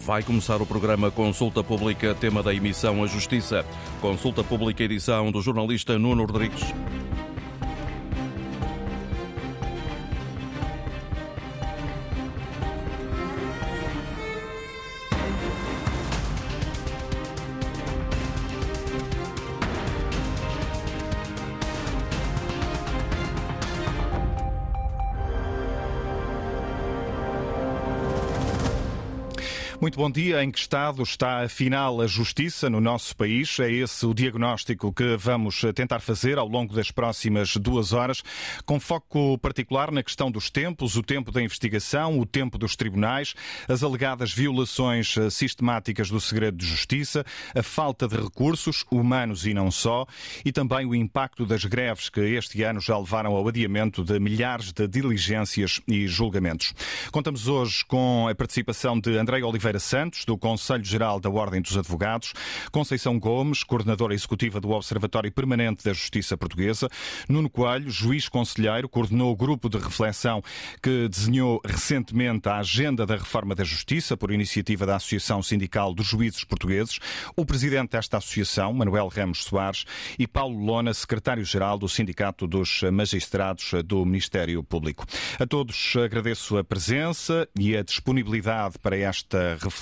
Vai começar o programa Consulta Pública, tema da emissão A Justiça. Consulta Pública, edição do jornalista Nuno Rodrigues. Bom dia. Em que estado está afinal a justiça no nosso país? É esse o diagnóstico que vamos tentar fazer ao longo das próximas duas horas, com foco particular na questão dos tempos, o tempo da investigação, o tempo dos tribunais, as alegadas violações sistemáticas do segredo de justiça, a falta de recursos, humanos e não só, e também o impacto das greves que este ano já levaram ao adiamento de milhares de diligências e julgamentos. Contamos hoje com a participação de André Oliveira Santos, do Conselho Geral da Ordem dos Advogados, Conceição Gomes, coordenadora executiva do Observatório Permanente da Justiça Portuguesa, Nuno Coelho, juiz conselheiro, coordenou o grupo de reflexão que desenhou recentemente a agenda da reforma da Justiça por iniciativa da Associação Sindical dos Juízes Portugueses, o presidente desta associação, Manuel Ramos Soares, e Paulo Lona, secretário-geral do Sindicato dos Magistrados do Ministério Público. A todos agradeço a presença e a disponibilidade para esta reflexão.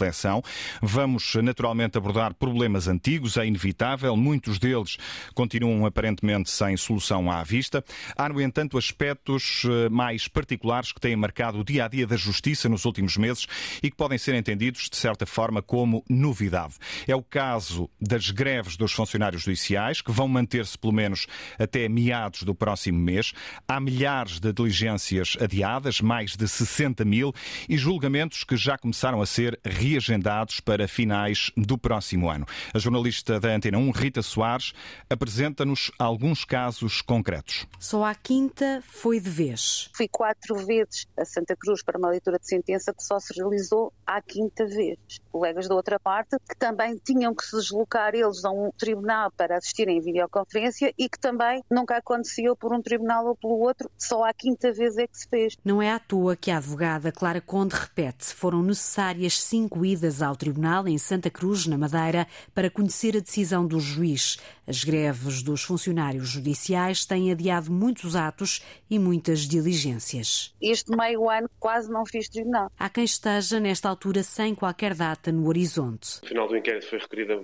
Vamos naturalmente abordar problemas antigos, é inevitável, muitos deles continuam aparentemente sem solução à vista. Há, no entanto, aspectos eh, mais particulares que têm marcado o dia a dia da justiça nos últimos meses e que podem ser entendidos, de certa forma, como novidade. É o caso das greves dos funcionários judiciais, que vão manter-se pelo menos até meados do próximo mês. Há milhares de diligências adiadas, mais de 60 mil, e julgamentos que já começaram a ser reagendados para finais do próximo ano. A jornalista da Antena 1, Rita Soares, apresenta-nos alguns casos concretos. Só à quinta foi de vez. Fui quatro vezes a Santa Cruz para uma leitura de sentença que só se realizou à quinta vez. Colegas da outra parte que também tinham que se deslocar eles a um tribunal para assistirem em videoconferência e que também nunca aconteceu por um tribunal ou pelo outro, só à quinta vez é que se fez. Não é à toa que a advogada Clara Conde repete, foram necessárias cinco idas ao tribunal em Santa Cruz, na Madeira, para conhecer a decisão do juiz. As greves dos funcionários judiciais têm adiado muitos atos e muitas diligências. Este meio ano quase não fiz tribunal. Há quem esteja, nesta altura, sem qualquer data no horizonte. No final do inquérito foi requerida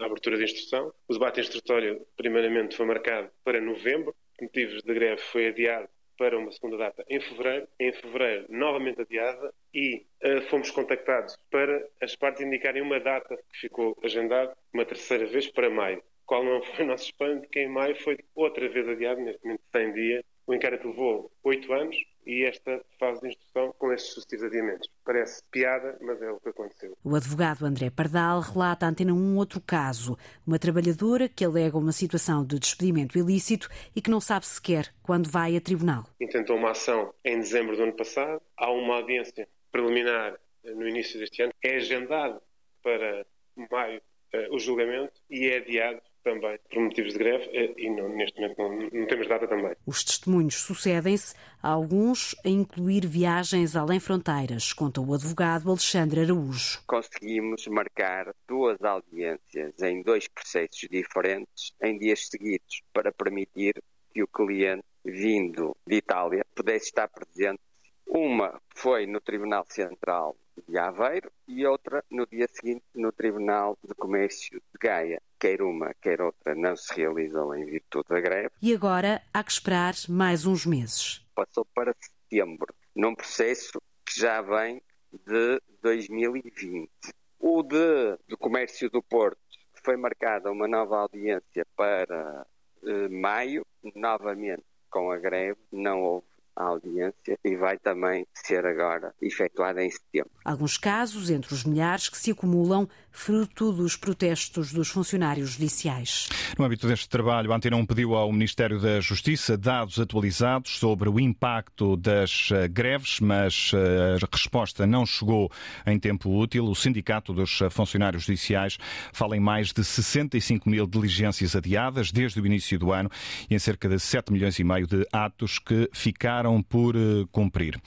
a abertura de instrução. O debate instrutório, primeiramente, foi marcado para novembro. Por motivos de greve, foi adiado para uma segunda data em fevereiro. Em fevereiro, novamente adiada e uh, fomos contactados para as partes indicarem uma data que ficou agendada, uma terceira vez para maio qual não foi o nosso espanto, que em maio foi outra vez adiado, neste momento 100 dias. O inquérito levou 8 anos e esta fase de instrução com estes sucessivos adiamentos. Parece piada, mas é o que aconteceu. O advogado André Pardal relata à Antena um outro caso. Uma trabalhadora que alega uma situação de despedimento ilícito e que não sabe sequer quando vai a tribunal. Intentou uma ação em dezembro do ano passado. Há uma audiência preliminar no início deste ano. É agendado para maio uh, o julgamento e é adiado também por motivos de greve eh, e não, neste momento não, não, temos data também. Os testemunhos sucedem-se, alguns a incluir viagens além fronteiras, conta o advogado Alexandre Araújo. Conseguimos marcar duas audiências em dois processos diferentes em dias seguidos para permitir que o cliente vindo de Itália pudesse estar presente. Uma foi no Tribunal Central de Aveiro e outra no dia seguinte no Tribunal de Comércio de Gaia. Quer uma, quer outra não se realizam em virtude da greve. E agora há que esperar mais uns meses. Passou para setembro, num processo que já vem de 2020. O de, do Comércio do Porto foi marcada uma nova audiência para eh, maio, novamente com a greve, não houve a audiência e vai também ser agora efetuada em setembro. Alguns casos entre os milhares que se acumulam fruto dos protestos dos funcionários judiciais. No âmbito deste trabalho, a Antena 1 pediu ao Ministério da Justiça dados atualizados sobre o impacto das eh, greves, mas eh, a resposta não chegou em tempo útil. O Sindicato dos Funcionários Judiciais fala em mais de 65 mil diligências adiadas desde o início do ano e em cerca de 7 milhões e meio de atos que ficaram por cumprir.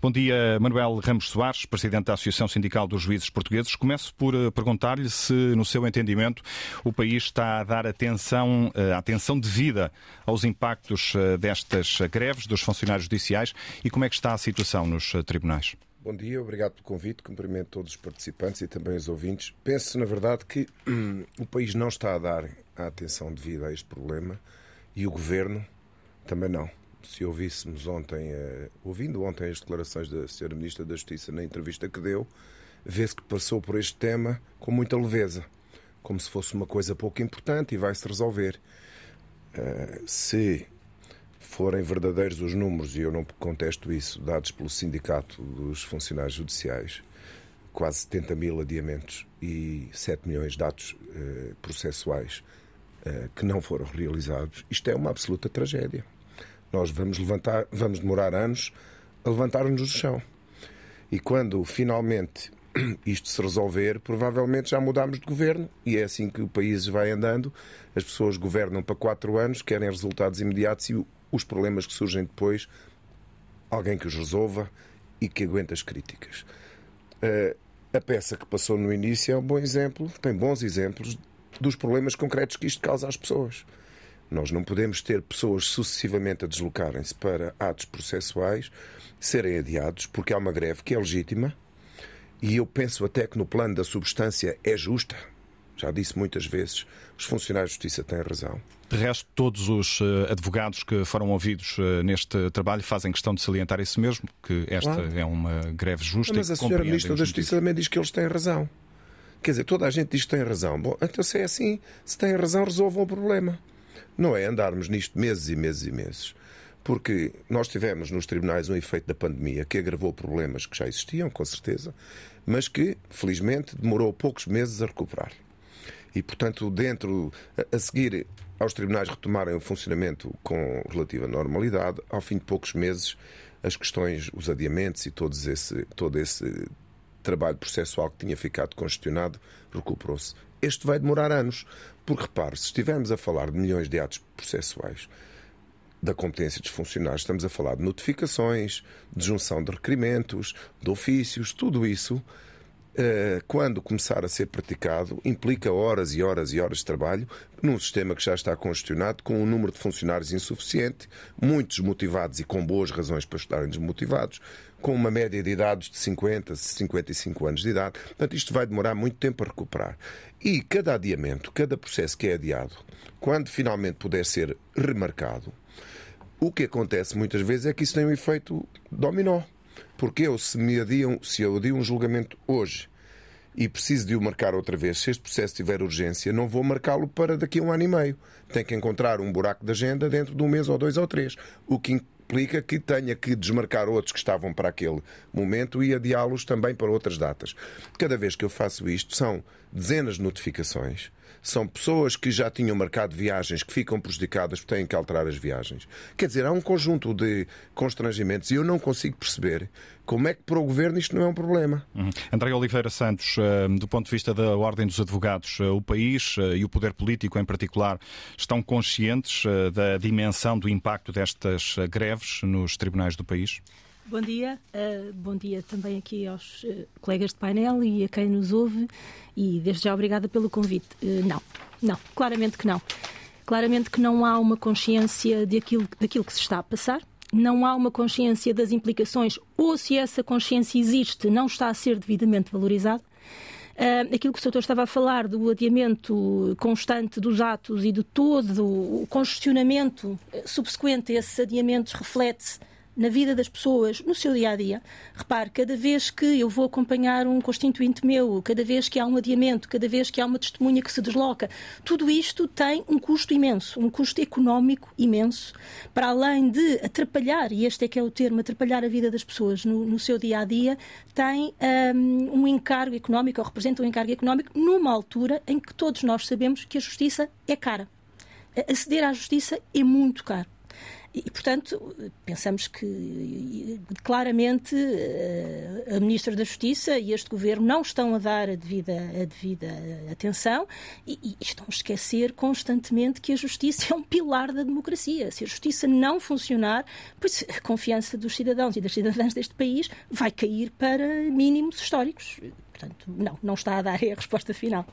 Bom dia, Manuel Ramos Soares, presidente da Associação Sindical dos Juízes Portugueses. Começo por perguntar-lhe se, no seu entendimento, o país está a dar atenção, atenção devida aos impactos destas greves dos funcionários judiciais e como é que está a situação nos tribunais. Bom dia, obrigado pelo convite, cumprimento todos os participantes e também os ouvintes. Penso, na verdade, que hum, o país não está a dar a atenção devida a este problema e o governo também não. Se ouvíssemos ontem, uh, ouvindo ontem as declarações da Sra. Ministra da Justiça na entrevista que deu, vê-se que passou por este tema com muita leveza, como se fosse uma coisa pouco importante e vai-se resolver. Uh, se forem verdadeiros os números, e eu não contesto isso, dados pelo Sindicato dos Funcionários Judiciais, quase 70 mil adiamentos e 7 milhões de atos eh, processuais eh, que não foram realizados, isto é uma absoluta tragédia. Nós vamos levantar, vamos demorar anos a levantar-nos do chão. E quando finalmente isto se resolver, provavelmente já mudámos de governo e é assim que o país vai andando. As pessoas governam para quatro anos, querem resultados imediatos e os problemas que surgem depois, alguém que os resolva e que aguente as críticas. Uh, a peça que passou no início é um bom exemplo, tem bons exemplos dos problemas concretos que isto causa às pessoas. Nós não podemos ter pessoas sucessivamente a deslocarem-se para atos processuais, serem adiados, porque há uma greve que é legítima, e eu penso até que no plano da substância é justa. Já disse muitas vezes, os funcionários de justiça têm razão. De resto, todos os uh, advogados que foram ouvidos uh, neste trabalho fazem questão de salientar isso mesmo, que esta claro. é uma greve justa. Mas a senhora Ministra da Justiça também diz que eles têm razão. Quer dizer, toda a gente diz que tem razão. Bom, então se é assim, se têm razão, resolvam o problema. Não é andarmos nisto meses e meses e meses. Porque nós tivemos nos tribunais um efeito da pandemia que agravou problemas que já existiam, com certeza, mas que, felizmente, demorou poucos meses a recuperar. E, portanto, dentro, a seguir aos tribunais retomarem o funcionamento com relativa normalidade, ao fim de poucos meses, as questões, os adiamentos e todos esse, todo esse trabalho processual que tinha ficado congestionado recuperou-se. Este vai demorar anos, porque repare, se estivermos a falar de milhões de atos processuais da competência dos funcionários, estamos a falar de notificações, de junção de requerimentos, de ofícios, tudo isso eh, quando começar a ser praticado, implica horas e horas e horas de trabalho num sistema que já está congestionado, com um número de funcionários insuficiente, muitos desmotivados e com boas razões para estarem desmotivados, com uma média de idades de 50, 55 anos de idade. Portanto, isto vai demorar muito tempo a recuperar. E cada adiamento, cada processo que é adiado, quando finalmente puder ser remarcado, o que acontece muitas vezes é que isso tem um efeito dominó. Porque eu, se me adiam, se eu adio um julgamento hoje e preciso de o marcar outra vez, se este processo tiver urgência, não vou marcá-lo para daqui a um ano e meio. Tenho que encontrar um buraco de agenda dentro de um mês ou dois ou três. O que implica que tenha que desmarcar outros que estavam para aquele momento e adiá-los também para outras datas. Cada vez que eu faço isto, são dezenas de notificações são pessoas que já tinham marcado viagens que ficam prejudicadas porque têm que alterar as viagens. Quer dizer, há um conjunto de constrangimentos e eu não consigo perceber como é que para o governo isto não é um problema. Uhum. André Oliveira Santos, eh, do ponto de vista da Ordem dos Advogados, eh, o país eh, e o poder político em particular estão conscientes da dimensão do impacto destas greves nos tribunais do país? Bom dia, uh, bom dia também aqui aos uh, colegas de painel e a quem nos ouve e desde já obrigada pelo convite. Uh, não, não, claramente que não. Claramente que não há uma consciência daquilo, daquilo que se está a passar, não há uma consciência das implicações ou se essa consciência existe, não está a ser devidamente valorizado. Uh, aquilo que o Sr. estava a falar do adiamento constante dos atos e de todo o congestionamento subsequente a esses adiamentos reflete-se na vida das pessoas, no seu dia a dia. Repare, cada vez que eu vou acompanhar um constituinte meu, cada vez que há um adiamento, cada vez que há uma testemunha que se desloca, tudo isto tem um custo imenso, um custo económico imenso, para além de atrapalhar, e este é que é o termo, atrapalhar a vida das pessoas no, no seu dia a dia, tem um, um encargo económico, ou representa um encargo económico, numa altura em que todos nós sabemos que a justiça é cara. Aceder à justiça é muito caro. E, portanto, pensamos que claramente a Ministra da Justiça e este Governo não estão a dar a devida, a devida atenção e, e estão a esquecer constantemente que a Justiça é um pilar da democracia. Se a Justiça não funcionar, pois a confiança dos cidadãos e das cidadãs deste país vai cair para mínimos históricos. Portanto, não, não está a dar a resposta final.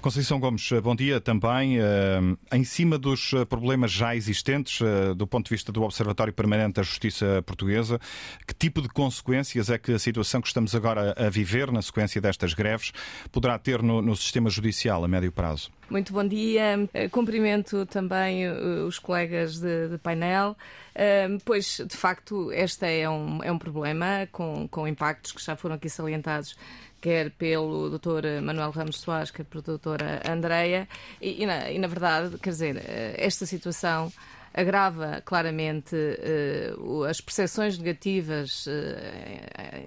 Conceição Gomes, bom dia também. Uh, em cima dos eh, problemas já existentes, do ponto de vista do Observatório Permanente da Justiça Portuguesa, que tipo de consequências é que a situação que estamos agora a viver, na sequência destas greves, poderá ter no, no sistema judicial a médio prazo? Muito bom dia. Cumprimento também os colegas de, de painel, pois de facto este é um, é um problema com, com impactos que já foram aqui salientados quer pelo Dr. Manuel Ramos Soares, quer pela doutora Andreia, e, e, na, e na verdade, quer dizer, eh, esta situação agrava claramente uh, as percepções negativas uh,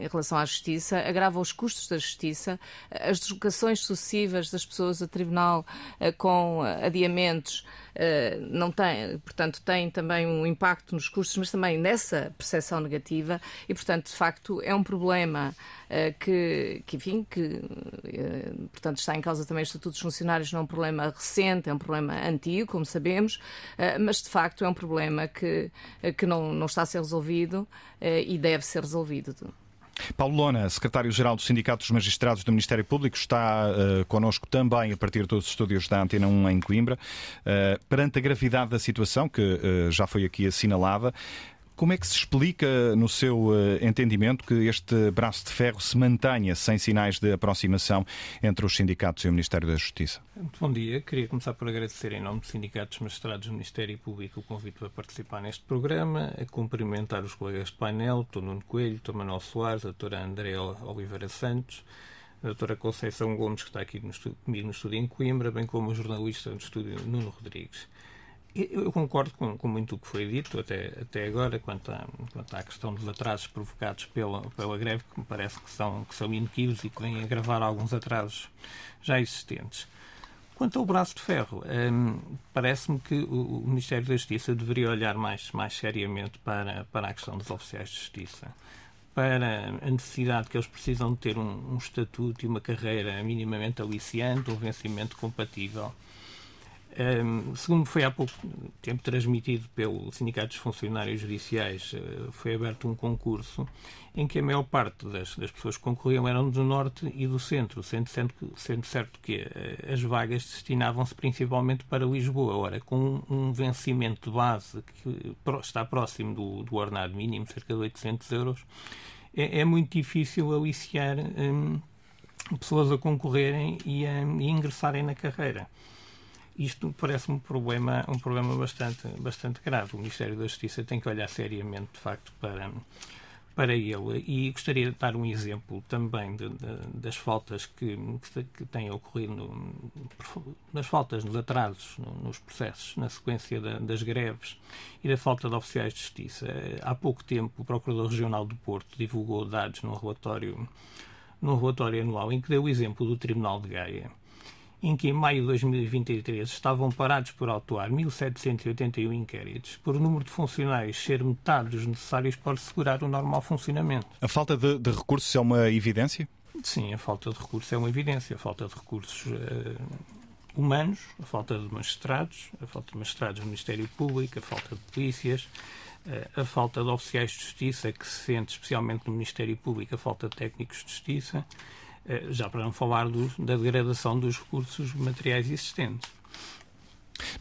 em relação à justiça, agrava os custos da justiça, as deslocações sucessivas das pessoas a tribunal uh, com adiamentos não tem, portanto, tem também um impacto nos custos, mas também nessa percepção negativa e, portanto, de facto, é um problema uh, que, que, enfim, que, uh, portanto, está em causa também o Estatuto dos Funcionários, não é um problema recente, é um problema antigo, como sabemos, mas, de facto, é um problema que, que não, não está a ser resolvido e deve ser resolvido. Paulo Lona, secretário-geral do Sindicato dos Magistrados do Ministério Público, está uh, connosco também a partir dos estúdios da Antena 1 em Coimbra. Uh, perante a gravidade da situação, que uh, já foi aqui assinalada, como é que se explica, no seu eh, entendimento, que este braço de ferro se mantenha sem sinais de aproximação entre os sindicatos e o Ministério da Justiça? Muito bom dia. Queria começar por agradecer, em nome dos sindicatos magistrados do Ministério Público, o convite para participar neste programa, a cumprimentar os colegas de painel, Dr. Nuno Coelho, Dr. Manuel Soares, a doutora André Oliveira Santos, a Conceição Gomes, que está aqui no estúdio, comigo no estúdio em Coimbra, bem como o jornalista do estúdio Nuno Rodrigues. Eu concordo com, com, muito o que foi dito até, até agora quanto, à, quanto à questão dos atrasos provocados pela, pela greve, que me parece que são, que são inequívocos e que vêm agravar alguns atrasos já existentes. Quanto ao braço de ferro, hum, parece-me que o, o, Ministério da Justiça deveria olhar mais, mais seriamente para, para a questão dos oficiais de justiça, para a necessidade que eles precisam de ter um, um estatuto e uma carreira minimamente aliciante, um vencimento compatível um, segundo foi há pouco tempo transmitido pelo Sindicato dos Funcionários Judiciais, uh, foi aberto um concurso em que a maior parte das, das, pessoas que concorriam eram do Norte e do Centro, sendo, sendo, sendo certo que uh, as vagas destinavam-se principalmente para Lisboa. Ora, com um, vencimento de base que está próximo do, do ordenado mínimo, cerca de 800 euros, é, é muito difícil aliciar um, pessoas a concorrerem e a ingressarem na carreira. Isto parece um problema, um problema bastante, bastante grave. O Ministério da Justiça tem que olhar seriamente, de facto, para, para ele. E gostaria de dar um exemplo também de, de, das faltas que, que, que têm ocorrido, no, das faltas nos atrasos no, nos processos, na sequência da, das greves e da falta de oficiais de justiça. Há pouco tempo, o Procurador Regional do Porto divulgou dados num relatório, num relatório anual em que deu o exemplo do Tribunal de Gaia em que em maio de 2023 estavam parados por autuar 1.781 inquéritos, por o número de funcionários ser metade dos necessários para assegurar o normal funcionamento. A falta de, de recursos é uma evidência? Sim, a falta de recursos é uma evidência. A falta de recursos uh, humanos, a falta de magistrados, a falta de magistrados do Ministério Público, a falta de polícias, uh, a falta de oficiais de justiça, que se sente especialmente no Ministério Público, a falta de técnicos de justiça já para não falar do, da degradação dos recursos materiais existentes.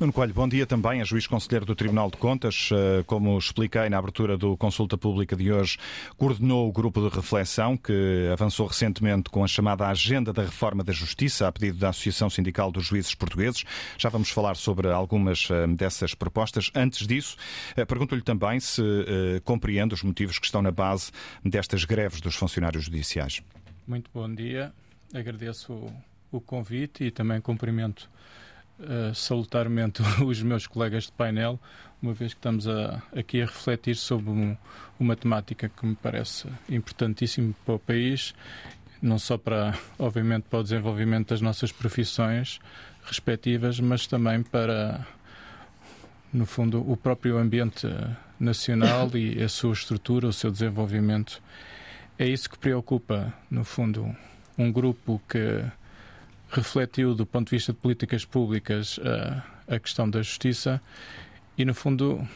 Nuno Coelho, bom dia também, a juiz conselheiro do Tribunal de Contas. Eh, como expliquei na abertura do consulta pública de hoje, coordenou o grupo de reflexão que avançou recentemente com a chamada Agenda da Reforma da Justiça, a pedido da Associação Sindical dos Juízes Portugueses. Já vamos falar sobre algumas eh, dessas propostas. Antes disso, pergunto-lhe também se compreende os motivos que estão na base destas greves dos funcionários judiciais. Muito bom dia. Agradeço o, o convite e também cumprimento uh, salutarmente os meus colegas de painel, uma vez que estamos a, aqui a refletir sobre um, uma temática que me parece importantíssima para o país, não só para, obviamente, para o desenvolvimento das nossas profissões respectivas, mas também para no fundo, o próprio ambiente nacional e a sua estrutura, o seu desenvolvimento. É isso que preocupa, no fundo, um grupo que refletiu, do ponto de vista de políticas públicas, a, a questão da justiça e, no fundo,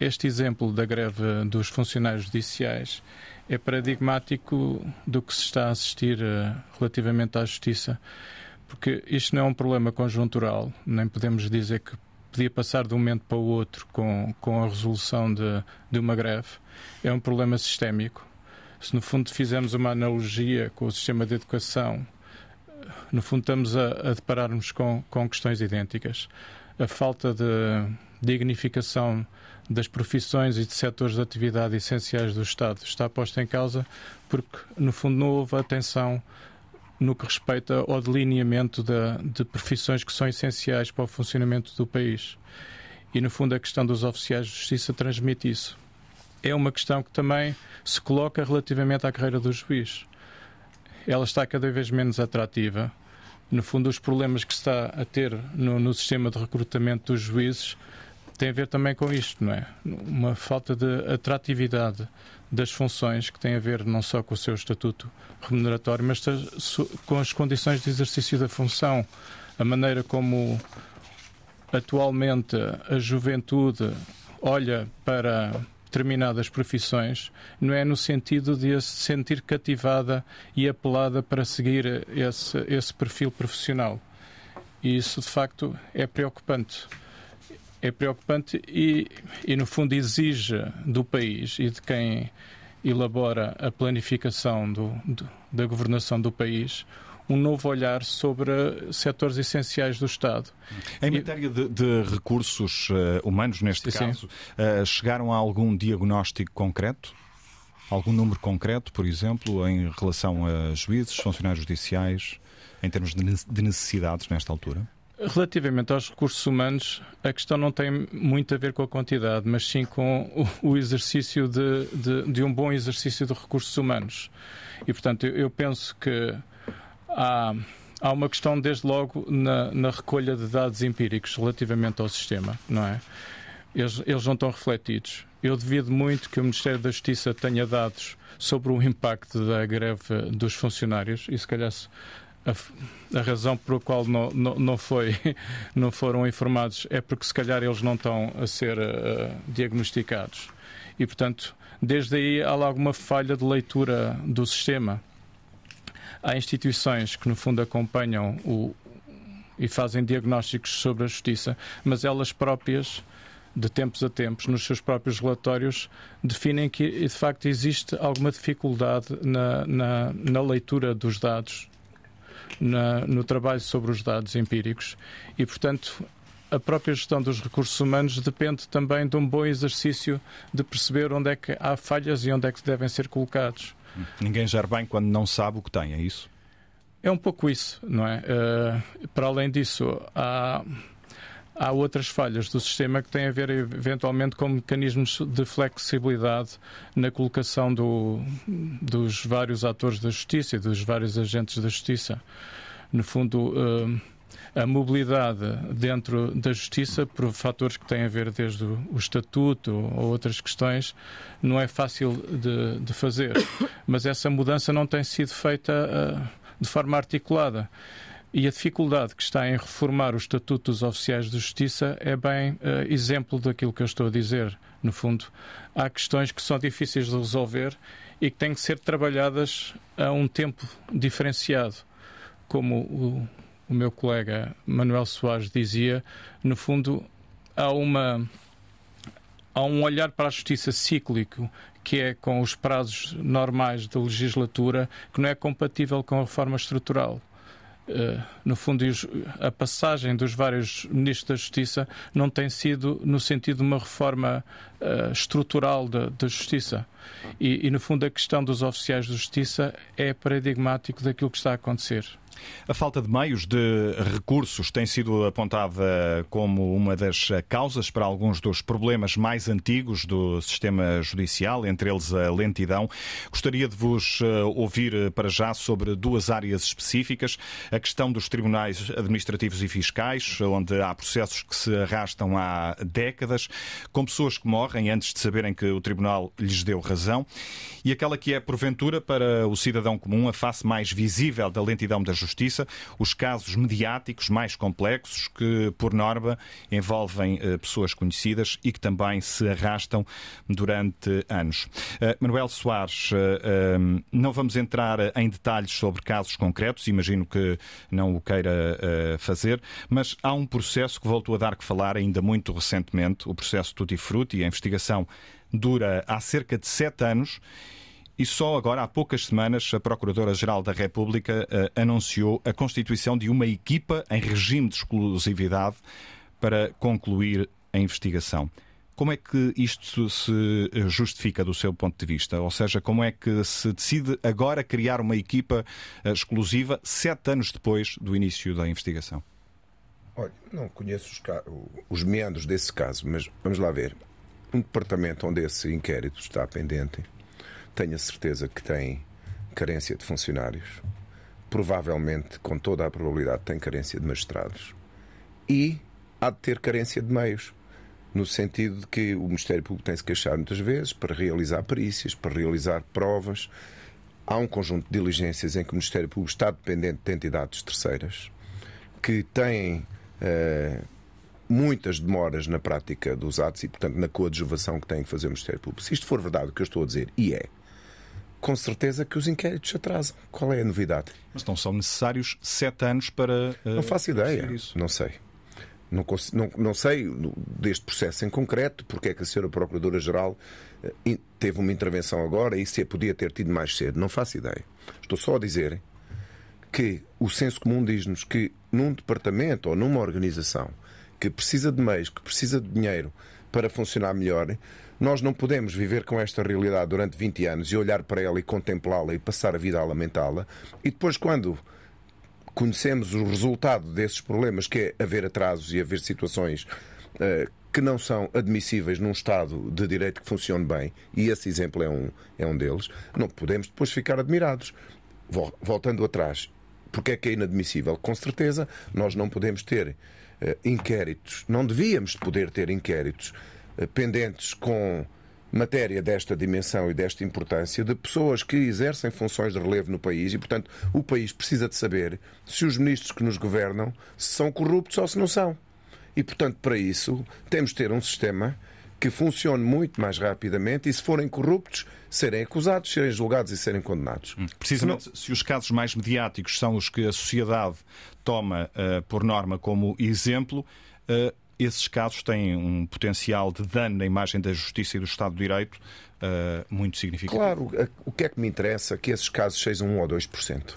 este exemplo da greve dos funcionários judiciais é paradigmático do que se está a assistir uh, relativamente à justiça, porque isto não é um problema conjuntural, nem podemos dizer que podia passar de um momento para o outro com, com a resolução de, de uma greve. É um problema sistémico. Se no fundo fizermos uma analogia com o sistema de educação, no fundo estamos a, a deparar-nos com, com questões idênticas. A falta de dignificação das profissões e de setores de atividade essenciais do Estado está posta em causa porque, no fundo, não houve atenção no que respeita ao delineamento de, de profissões que são essenciais para o funcionamento do país. E, no fundo, a questão dos oficiais de justiça transmite isso. É uma questão que também se coloca relativamente à carreira do juiz. Ela está cada vez menos atrativa. No fundo, os problemas que se está a ter no, no sistema de recrutamento dos juízes tem a ver também com isto, não é? Uma falta de atratividade das funções que tem a ver não só com o seu estatuto remuneratório, mas com as condições de exercício da função, a maneira como atualmente a juventude olha para determinadas profissões, não é no sentido de se sentir cativada e apelada para seguir esse, esse perfil profissional. E isso, de facto, é preocupante é preocupante e, e, no fundo, exige do país e de quem elabora a planificação do, do, da governação do país um novo olhar sobre setores essenciais do Estado. Em matéria de, de recursos uh, humanos, neste sim, caso, uh, chegaram a algum diagnóstico concreto? Algum número concreto, por exemplo, em relação a juízes, funcionários judiciais, em termos de necessidades nesta altura? Relativamente aos recursos humanos, a questão não tem muito a ver com a quantidade, mas sim com o, exercício de, de, de, um bom exercício de recursos humanos. E, portanto, eu, eu penso que há, há uma questão, desde logo, na, na, recolha de dados empíricos relativamente ao sistema, não é? Eles, eles não estão refletidos. Eu devido muito que o Ministério da Justiça tenha dados sobre o impacto da greve dos funcionários e, se calhar, a, a, razão por qual não, não, não, foi, não foram informados é porque se calhar eles não estão a ser uh, diagnosticados. E, portanto, desde aí há alguma falha de leitura do sistema. Há instituições que, no fundo, acompanham o, e fazem diagnósticos sobre a justiça, mas elas próprias de tempos a tempos, nos seus próprios relatórios, definem que de facto existe alguma dificuldade na, na, na leitura dos dados na, no trabalho sobre os dados empíricos e, portanto, a própria gestão dos recursos humanos depende também de um bom exercício de perceber onde é que há falhas e onde é que devem ser colocados. Ninguém gera bem quando não sabe o que tem, é isso? É um pouco isso, não é? Uh, para além disso, há há outras falhas do sistema que têm a ver eventualmente com mecanismos de flexibilidade na colocação do, dos vários atores da justiça e dos vários agentes da justiça. No fundo, eh, a mobilidade dentro da justiça, por fatores que têm a ver desde o estatuto ou outras questões, não é fácil de, de fazer. Mas essa mudança não tem sido feita eh, de forma articulada. E a dificuldade que está em reformar o Estatuto dos Oficiais de Justiça é bem uh, exemplo daquilo que eu estou a dizer. No fundo, há questões que são difíceis de resolver e que têm que ser trabalhadas a um tempo diferenciado. Como o, o meu colega Manuel Soares dizia, no fundo, há uma há um olhar para a justiça cíclico que é com os prazos normais da legislatura que não é compatível com a reforma estrutural. Uh, no fundo, a passagem dos vários ministros da Justiça não tem sido no sentido de uma reforma uh, estrutural da, Justiça. E, e, no fundo, a questão dos oficiais de Justiça é paradigmático daquilo que está a acontecer. A falta de meios de recursos tem sido apontada como uma das causas para alguns dos problemas mais antigos do sistema judicial, entre eles a lentidão. Gostaria de vos eh, ouvir para já sobre duas áreas específicas: a questão dos tribunais administrativos e fiscais, onde há processos que se arrastam há décadas, com pessoas que morrem antes de saberem que o tribunal lhes deu razão, e aquela que é, porventura, para o cidadão comum, a face mais visível da lentidão da justiça os casos mediáticos mais complexos que, por norma, envolvem eh, pessoas conhecidas e que também se arrastam durante anos. Eh, Manuel Soares, eh, não vamos entrar em detalhes sobre casos concretos, imagino que não o queira fazer, mas há um processo que voltou a dar que falar ainda muito recentemente, o processo Tutti Frutti, a investigação dura há cerca de sete anos e só agora, há poucas semanas, a Procuradora-Geral da República uh, anunciou a constituição de uma equipa em regime de exclusividade para concluir a investigação. Como é que isto se eh, justifica do seu ponto de vista? Ou seja, como é que se decide agora criar uma equipa uh, exclusiva sete anos depois do início da investigação? Olha, não conheço os, os meandros desse caso, mas vamos lá ver. Um departamento onde esse inquérito está pendente tenho a certeza que tem carência de funcionários, provavelmente, com toda a probabilidade, tem carência de magistrados e há de ter carência de meios. No sentido de que o Ministério Público tem-se queixado muitas vezes para realizar perícias, para realizar provas. Há um conjunto de diligências em que o Ministério Público está dependente de entidades terceiras que têm eh, muitas demoras na prática dos atos e, portanto, na coadjuvação que tem que fazer o Ministério Público. Se isto for verdade o que eu estou a dizer, e é, com certeza que os inquéritos se atrasam. Qual é a novidade? Mas não são necessários sete anos para. Uh, não faço ideia. Não sei. Não, não, não, sei deste processo em concreto, porque é que a senhora Procuradora-Geral eh, teve uma intervenção agora e se a podia ter tido mais cedo. Não faço ideia. Estou só a dizer que o senso comum diz-nos que num departamento ou numa organização que precisa de meios, que precisa de dinheiro para funcionar melhor, nós não podemos viver com esta realidade durante 20 anos e olhar para ela e contemplá-la e passar a vida a lamentá-la e depois, quando conhecemos o resultado desses problemas, que é haver atrasos e haver situações uh, que não são admissíveis num Estado de direito que funcione bem, e esse exemplo é um, é um deles, não podemos depois ficar admirados. Voltando atrás, porque é que é inadmissível? Com certeza, nós não podemos ter uh, inquéritos, não devíamos poder ter inquéritos eh, pendentes com matéria desta dimensão e desta importância de pessoas que exercem funções de relevo no país e, portanto, o país precisa de saber se os ministros que nos governam são corruptos ou se não são. E, portanto, para isso, temos de ter um sistema que funcione muito mais rapidamente e, se forem corruptos, serem acusados, serem julgados e serem condenados. Hum, precisamente, se os casos mais mediáticos são os que a sociedade toma uh, por norma como exemplo, uh, esses casos têm um potencial de dano na imagem da justiça e do Estado de Direito uh, muito significativo. Claro, o que é que me interessa que esses casos sejam 1 ou 2%.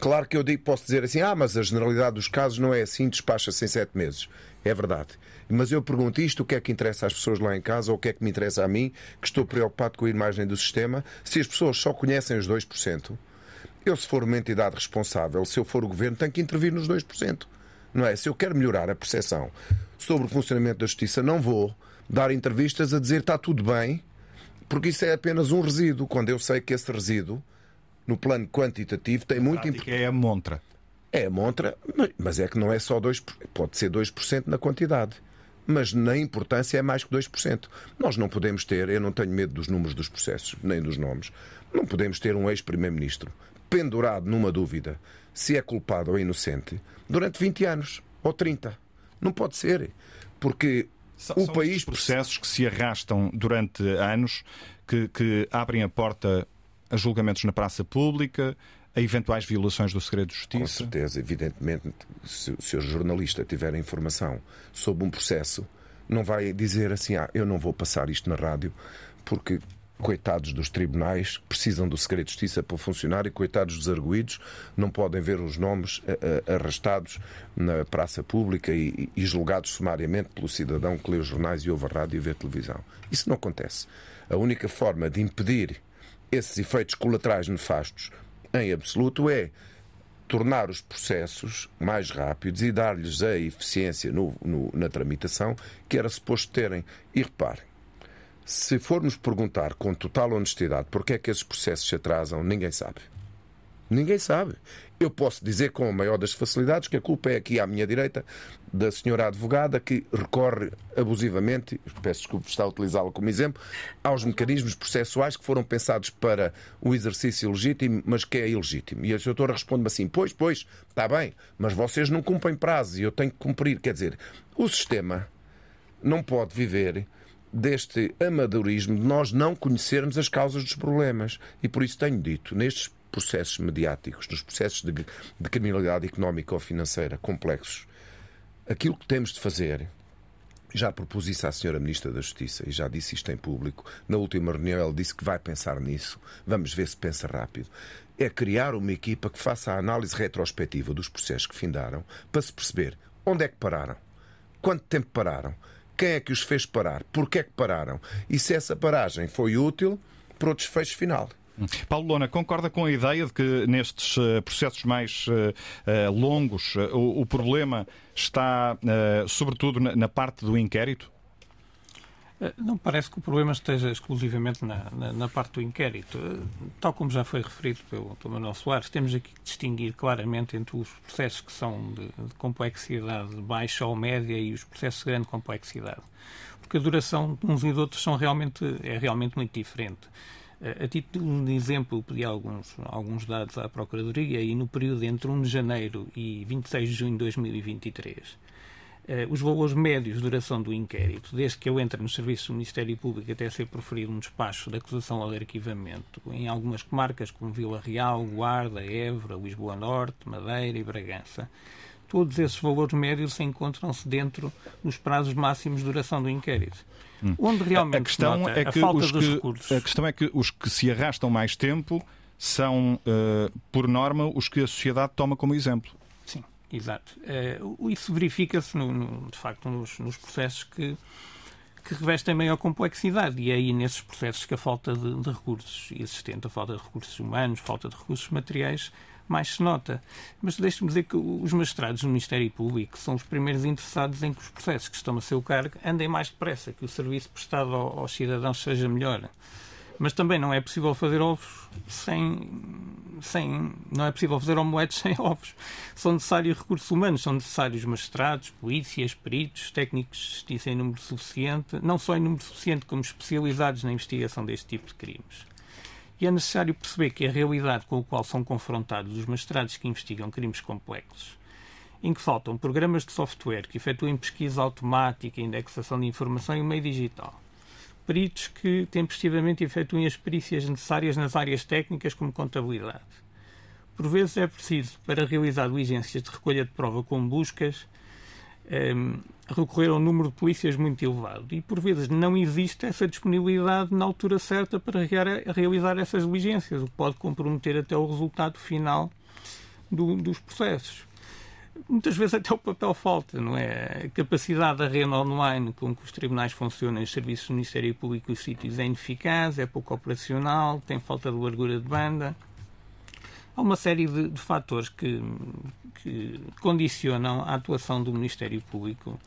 Claro que eu posso dizer assim, ah, mas a generalidade dos casos não é assim, despacha-se em sete meses. É verdade. Mas eu pergunto isto, o que é que interessa às pessoas lá em casa, ou o que é que me interessa a mim, que estou preocupado com a imagem do sistema, se as pessoas só conhecem os 2%. Eu, se for uma entidade responsável, se eu for o governo, tenho que intervir nos 2%. Não é? Se eu quero melhorar a percepção sobre o funcionamento da justiça, não vou dar entrevistas a dizer está tudo bem, porque isso é apenas um resíduo, quando eu sei que esse resíduo, no plano quantitativo, tem muito importância. É a montra. É a montra, mas é que não é só 2%, pode ser 2% na quantidade. Mas na importância é mais que 2%. Nós não podemos ter, eu não tenho medo dos números dos processos, nem dos nomes, não podemos ter um ex-primeiro-ministro pendurado numa dúvida se é culpado ou inocente durante 20 anos ou 30. Não pode ser. Porque são, o são país. processos que se arrastam durante anos, que, que abrem a porta a julgamentos na praça pública, a eventuais violações do segredo de justiça? Com certeza, evidentemente, se, se o jornalista tiver informação sobre um processo, não vai dizer assim: ah, eu não vou passar isto na rádio, porque coitados dos tribunais, precisam do segredo de justiça para funcionar e coitados dos arguídos não podem ver os nomes eh, eh, arrastados na praça pública e, julgados sumariamente pelo cidadão que lê os jornais e ouve a rádio e vê a televisão. Isso não acontece. A única forma de impedir esses efeitos colaterais nefastos em absoluto é tornar os processos mais rápidos e dar-lhes a eficiência no, no, na tramitação que era suposto terem. E reparem, se formos perguntar com total honestidade porque é que esses processos se atrasam, ninguém sabe. Ninguém sabe. Eu posso dizer com a maior das facilidades que a culpa é aqui à minha direita da senhora advogada que recorre abusivamente, peço desculpa estar a utilizá-la como exemplo, aos mecanismos processuais que foram pensados para o exercício legítimo, mas que é ilegítimo. E a doutora responde-me assim: Pois, pois, está bem, mas vocês não cumprem prazo e eu tenho que cumprir. Quer dizer, o sistema não pode viver deste amadorismo de nós não conhecermos as causas dos problemas. E por isso tenho dito, nestes processos mediáticos, nos processos de, de criminalidade económica ou financeira complexos, aquilo que temos de fazer já propus isso à Senhora Ministra da Justiça e já disse isto em público. Na última reunião, ela disse que vai pensar nisso. Vamos ver se pensa rápido. É criar uma equipa que faça a análise retrospectiva dos processos que findaram para se perceber onde é que pararam, quanto tempo pararam, quem é que os fez parar, porquê é que pararam e se essa paragem foi útil para o desfecho final. Paulo Lona, concorda com a ideia de que nestes uh, processos mais uh, longos o, problema está, sobretudo, na, parte do inquérito? Não parece que o problema esteja exclusivamente na, na, na, parte do inquérito. Tal como já foi referido pelo, pelo Manuel Soares, temos aqui que distinguir claramente entre os processos que são de, de complexidade baixa ou média e os processos de grande complexidade. Porque a duração de uns e de outros são realmente, é realmente muito diferente. A título de exemplo, pedi alguns, alguns dados à Procuradoria e no período entre 1 de janeiro e 26 de junho de 2023, eh, os valores médios de duração do inquérito, desde que eu entre no serviço do Ministério Público até ser proferido um despacho de acusação ao arquivamento, em algumas comarcas como Vila Real, Guarda, Évora, Lisboa Norte, Madeira e Bragança, todos esses valores médios encontram-se dentro dos prazos máximos de duração do inquérito. Hum. Onde realmente a questão é que os que, recursos... A questão é que os que se arrastam mais tempo são, uh, por norma, os que a sociedade toma como exemplo. Exato. Uh, isso verifica-se, de facto, nos, nos processos que, que revestem maior complexidade. E é aí, nesses processos, que a falta de, de recursos existente, a falta de recursos humanos, falta de recursos materiais, mais se nota. Mas deixe-me dizer que os magistrados do Ministério Público são os primeiros interessados em que os processos que estão a seu cargo andem mais depressa, que o serviço prestado aos cidadãos seja melhor. Mas também não é possível fazer ovos sem, sem. Não é possível fazer omeletes sem ovos. São necessários recursos humanos, são necessários magistrados, polícias, peritos, técnicos de justiça em número suficiente, não só em número suficiente, como especializados na investigação deste tipo de crimes. E é necessário perceber que a realidade com a qual são confrontados os magistrados que investigam crimes complexos, em que faltam programas de software que efetuem pesquisa automática, indexação de informação e o meio digital, peritos que tempestivamente efetuem as perícias necessárias nas áreas técnicas como contabilidade. Por vezes é preciso, para realizar diligências de recolha de prova com buscas, um, ehm, recorrer a um número de polícias muito elevado e por vezes não existe essa disponibilidade na altura certa para realizar essas diligências, o que pode comprometer até o resultado final do, dos processos. Muitas vezes até o papel falta, não é? A capacidade da rede online com que os tribunais funcionam, os serviços do Ministério Público e os sítios é ineficaz, é pouco operacional, tem falta de largura de banda. Há uma série de, de fatores que, que, condicionam a atuação do Ministério Público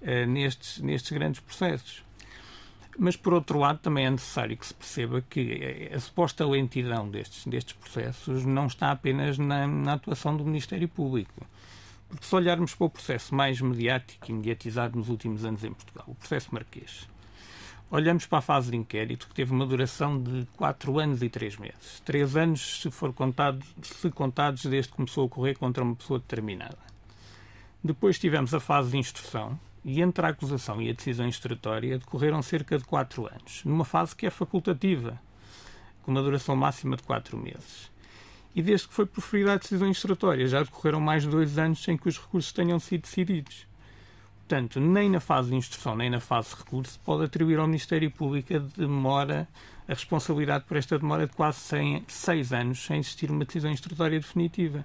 eh, nestes, nestes grandes processos. Mas, por outro lado, também é necessário que se perceba que a suposta lentidão destes, destes processos não está apenas na, na atuação do Ministério Público. Porque se olharmos para o processo mais mediático e mediatizado nos últimos anos em Portugal, o processo Marquês, Olhamos para a fase de inquérito, que teve uma duração de 4 anos e 3 meses. 3 anos, se for contado, se contados desde que começou a ocorrer contra uma pessoa determinada. Depois tivemos a fase de instrução, e entre a acusação e a decisão instrutória decorreram cerca de 4 anos, numa fase que é facultativa, com uma duração máxima de 4 meses. E desde que foi proferida a decisão instrutória, já decorreram mais de 2 anos sem que os recursos tenham sido decididos. Portanto, nem na fase de instrução, nem na fase de recurso, pode atribuir ao Ministério Público a demora, a responsabilidade por esta demora de quase 100, seis anos sem existir uma decisão instrutória definitiva.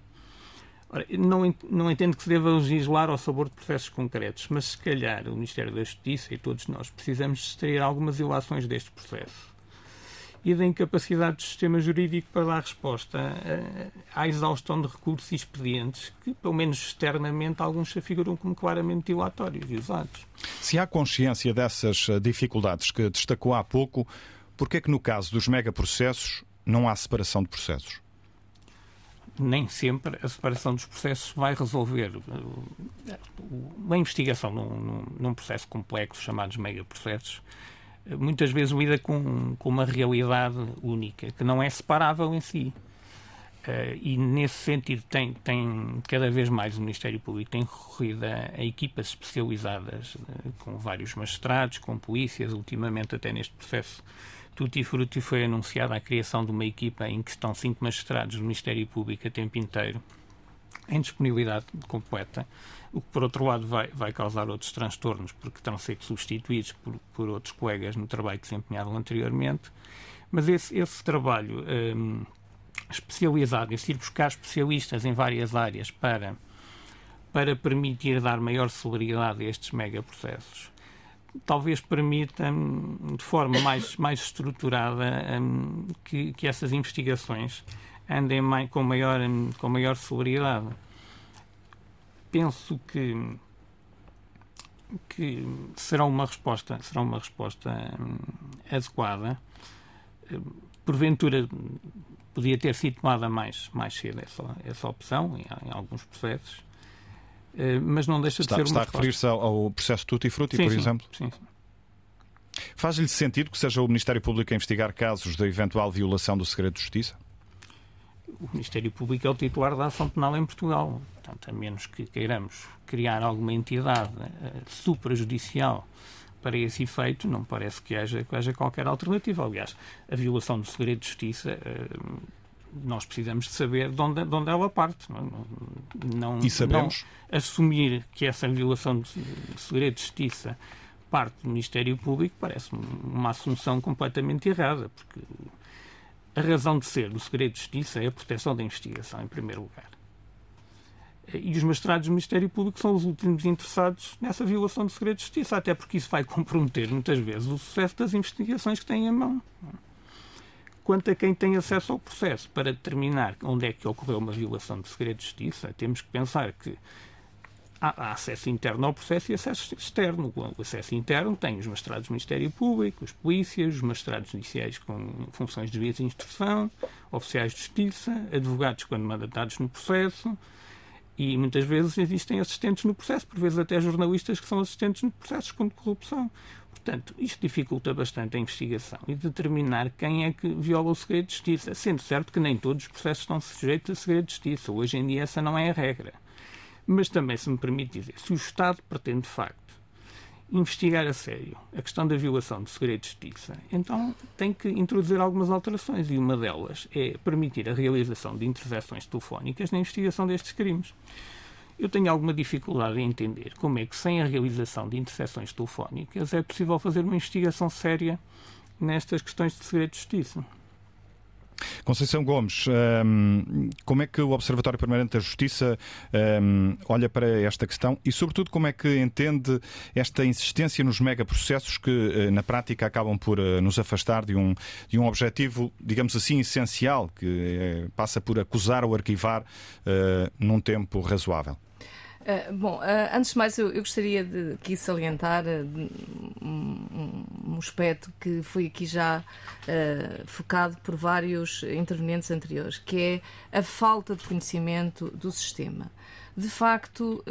Ora, não, não entendo que se deva legislar ao sabor de processos concretos, mas se calhar o Ministério da Justiça e todos nós precisamos extrair algumas ilações deste processo. E da incapacidade do sistema jurídico para dar resposta à exaustão de recursos e expedientes que, pelo menos externamente, alguns se afiguram como claramente dilatórios e usados. Se há consciência dessas eh, dificuldades que destacou há pouco, por que é que no caso dos megaprocessos não há separação de processos? nem sempre a separação dos processos vai resolver uma investigação num, num processo complexo chamado megaprocessos muitas vezes lida com, com uma realidade única, que não é separável em si. Uh, e nesse sentido tem, tem cada vez mais o Ministério Público tem recorrido a, a equipas especializadas uh, com vários magistrados, com polícias, ultimamente até neste processo Tutti Frutti foi anunciada a criação de uma equipa em que estão cinco magistrados do Ministério Público a tempo inteiro em disponibilidade completa o que por outro lado vai, vai causar outros transtornos, porque terão sido substituídos por, por outros colegas no trabalho que desempenhavam anteriormente. Mas esse, esse trabalho um, especializado, esse ir buscar especialistas em várias áreas para, para permitir dar maior celeridade a estes megaprocessos, talvez permita, hum, de forma mais, mais estruturada, um, que, que essas investigações andem mais, com, maior, hum, com maior celeridade penso que que será uma resposta será uma resposta hum, adequada porventura podia ter sido tomada mais mais cedo essa essa opção em, em alguns processos eh, mas não deixa está, de ser está uma está a referir-se ao, ao, processo Tutti Frutti sim, por sim, exemplo sim, sim. Faz-lhe sentido que seja o Ministério Público a investigar casos de eventual violação do segredo de justiça? O Ministério Público é o titular da ação penal em Portugal. Portanto, a menos que queiramos criar alguma entidade uh, suprajudicial para esse efeito, não parece que haja, que haja qualquer alternativa. Aliás, a violação do segredo de justiça. Uh, nós precisamos de saber de onde, de onde ela parte. Não, não, e sabemos? Não assumir que essa violação do segredo de justiça parte do Ministério Público parece uma assunção completamente errada, porque a razão de ser do segredo de justiça é a proteção da investigação, em primeiro lugar. E os magistrados do Ministério Público são os últimos interessados nessa violação do segredo de justiça, até porque isso vai comprometer, muitas vezes, o sucesso das investigações que têm em mão. Quanto a quem tem acesso ao processo, para determinar onde é que ocorreu uma violação do segredo de justiça, temos que pensar que há acesso interno ao processo e acesso externo. O acesso interno tem os magistrados do Ministério Público, os polícias, os magistrados judiciais com funções de juízes de instrução, oficiais de justiça, advogados quando mandatados no processo e muitas vezes existem assistentes no processo, por vezes até jornalistas que são assistentes no processo contra corrupção. Portanto, isto dificulta bastante a investigação e determinar quem é que viola o segredo de justiça, sendo certo que nem todos os processos estão sujeitos a segredo de justiça. Hoje em dia essa não é a regra. Mas também, se me permite dizer, se o Estado pretende, de facto, investigar a sério a questão da violação do segredo de justiça, então tem que introduzir algumas alterações e uma delas é permitir a realização de interseções telefónicas na investigação destes crimes. Eu tenho alguma dificuldade em entender como é que, sem a realização de interseções telefónicas, é possível fazer uma investigação séria nestas questões de segredo de justiça. Conceição Gomes, hum, como é que o Observatório Permanente da Justiça hum, olha para esta questão e, sobretudo, como é que entende esta insistência nos megaprocessos que, eh, na prática, acabam por eh, nos afastar de um, de um objetivo, digamos assim, essencial, que eh, passa por acusar ou arquivar num tempo razoável? Uh, bom, uh, antes de mais, eu, eu, gostaria de aqui salientar uh, um, um, aspecto que foi aqui já focado por vários intervenientes anteriores, que é a falta de conhecimento do sistema. De facto,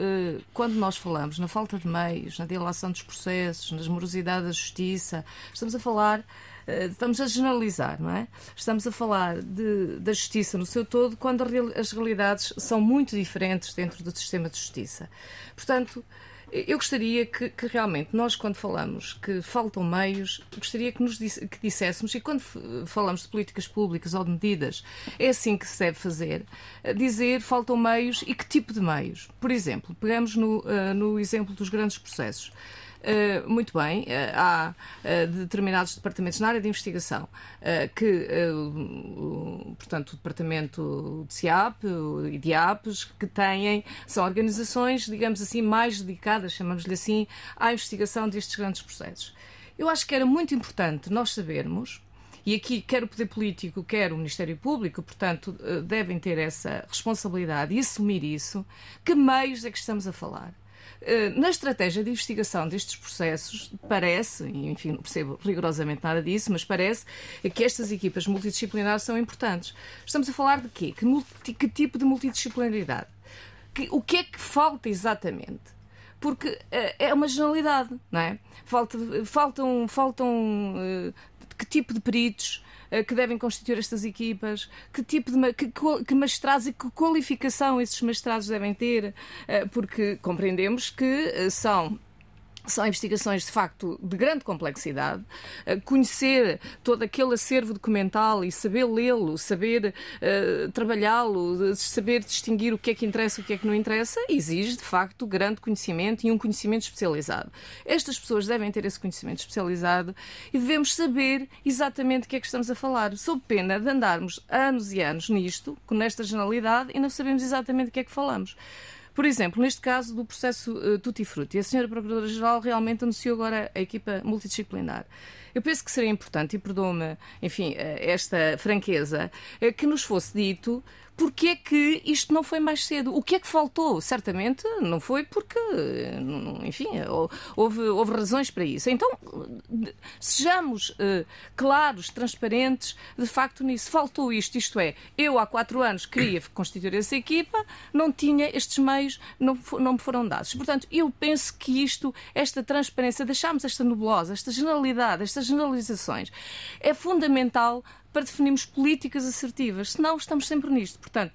quando nós falamos na falta de meios, na dilação dos processos, na morosidade da justiça, estamos a falar estamos a generalizar, não é? Estamos a falar de, da justiça no seu todo quando as realidades são muito diferentes dentro do sistema de justiça. Portanto, eu gostaria que, que, realmente nós, quando falamos que faltam meios, gostaria que nos disse, que disséssemos, e quando falamos de políticas públicas ou de medidas, é assim que se deve fazer, eh, dizer faltam meios e que tipo de meios. Por exemplo, pegamos no, uh, no exemplo dos grandes processos. Uh, muito bem, uh, há uh, determinados departamentos na área de investigação que, portanto, o departamento de CIAP e DIAPs, que têm, são organizações, digamos assim, mais dedicadas, chamamos-lhe assim, à investigação destes grandes processos. Eu acho que era muito importante nós sabermos e aqui quer o poder político, quer o Ministério Público, portanto, eh, devem ter essa responsabilidade e assumir isso, que meios é que estamos a falar? Eh, na estratégia de investigação destes processos, parece, enfim, não percebo rigorosamente nada disso, mas parece que estas equipas multidisciplinares são importantes. Estamos a falar de quê? Que, multi, que tipo de multidisciplinaridade? Que, o que é que falta exatamente? Porque uh, é uma generalidade, não é? Falta, faltam, faltam uh, que tipo de peritos, que devem constituir estas equipas, que tipo de que, que magistrados e que qualificação esses magistrados devem ter, porque compreendemos que são são investigações de facto de grande complexidade. Eh, conhecer todo aquele acervo documental e saber lê-lo, saber uh, trabalhá-lo, saber distinguir o que é que interessa e o que é que não interessa, exige de facto grande conhecimento e um conhecimento especializado. Estas pessoas devem ter esse conhecimento especializado e devemos saber exatamente o que é que estamos a falar, sob pena de andarmos anos e anos nisto, com esta generalidade, e não sabemos exatamente o que é que falamos. Por exemplo, neste caso do processo uh, Tutti Frutti, a senhora Procuradora-Geral realmente anunciou agora a equipa multidisciplinar. Eu penso que seria importante, e perdoa-me, enfim, eh, esta franqueza, eh, que nos fosse dito porque é que isto não foi mais cedo? O que é que faltou? Certamente não foi porque, enfim, houve, houve razões para isso. Então, sejamos claros, transparentes, de facto, nisso. Faltou isto, isto é, eu há quatro anos queria constituir essa equipa, não tinha estes meios, não, não me foram dados. Portanto, eu penso que isto, esta transparência, deixarmos esta nebulosa, esta generalidade, generalizações, é fundamental para definirmos políticas assertivas, senão estamos sempre nisto. Portanto,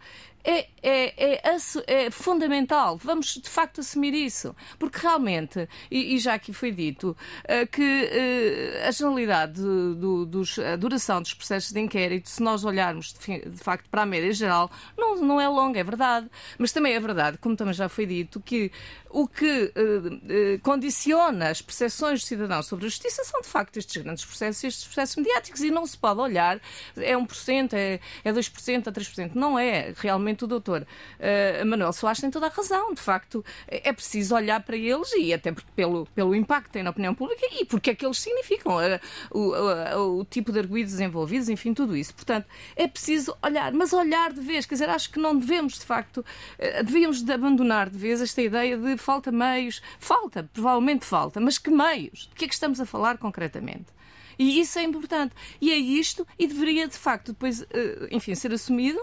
é, é, é, é, fundamental. Vamos, de facto, assumir isso. Porque realmente, e, e já aqui foi dito, uh, que uh, a generalidade de, do, dos, a duração dos processos de inquérito, se nós olharmos, de, de, facto, para a média geral, não, não é longa, é verdade. Mas também é verdade, como também já foi dito, que o que uh, condiciona as percepções dos cidadãos sobre a justiça são, de facto, estes grandes processos, estes processos mediáticos. E não se pode olhar, é 1%, é, é 2%, é 3%. Não é realmente o doutor uh, Manuel Soares tem toda a razão. De facto, é preciso olhar para eles e até pelo, pelo impacto que têm na opinião pública e porque é que eles significam, uh, o, o, o, tipo de arguídos desenvolvidos, enfim, tudo isso. Portanto, é preciso olhar, mas olhar de vez, quer dizer, acho que não devemos, de facto, uh, devíamos de abandonar de vez esta ideia de falta meios. Falta, provavelmente falta, mas que meios? De que é que estamos a falar concretamente? E isso é importante. E é isto, e deveria, de facto, depois, enfim, ser assumido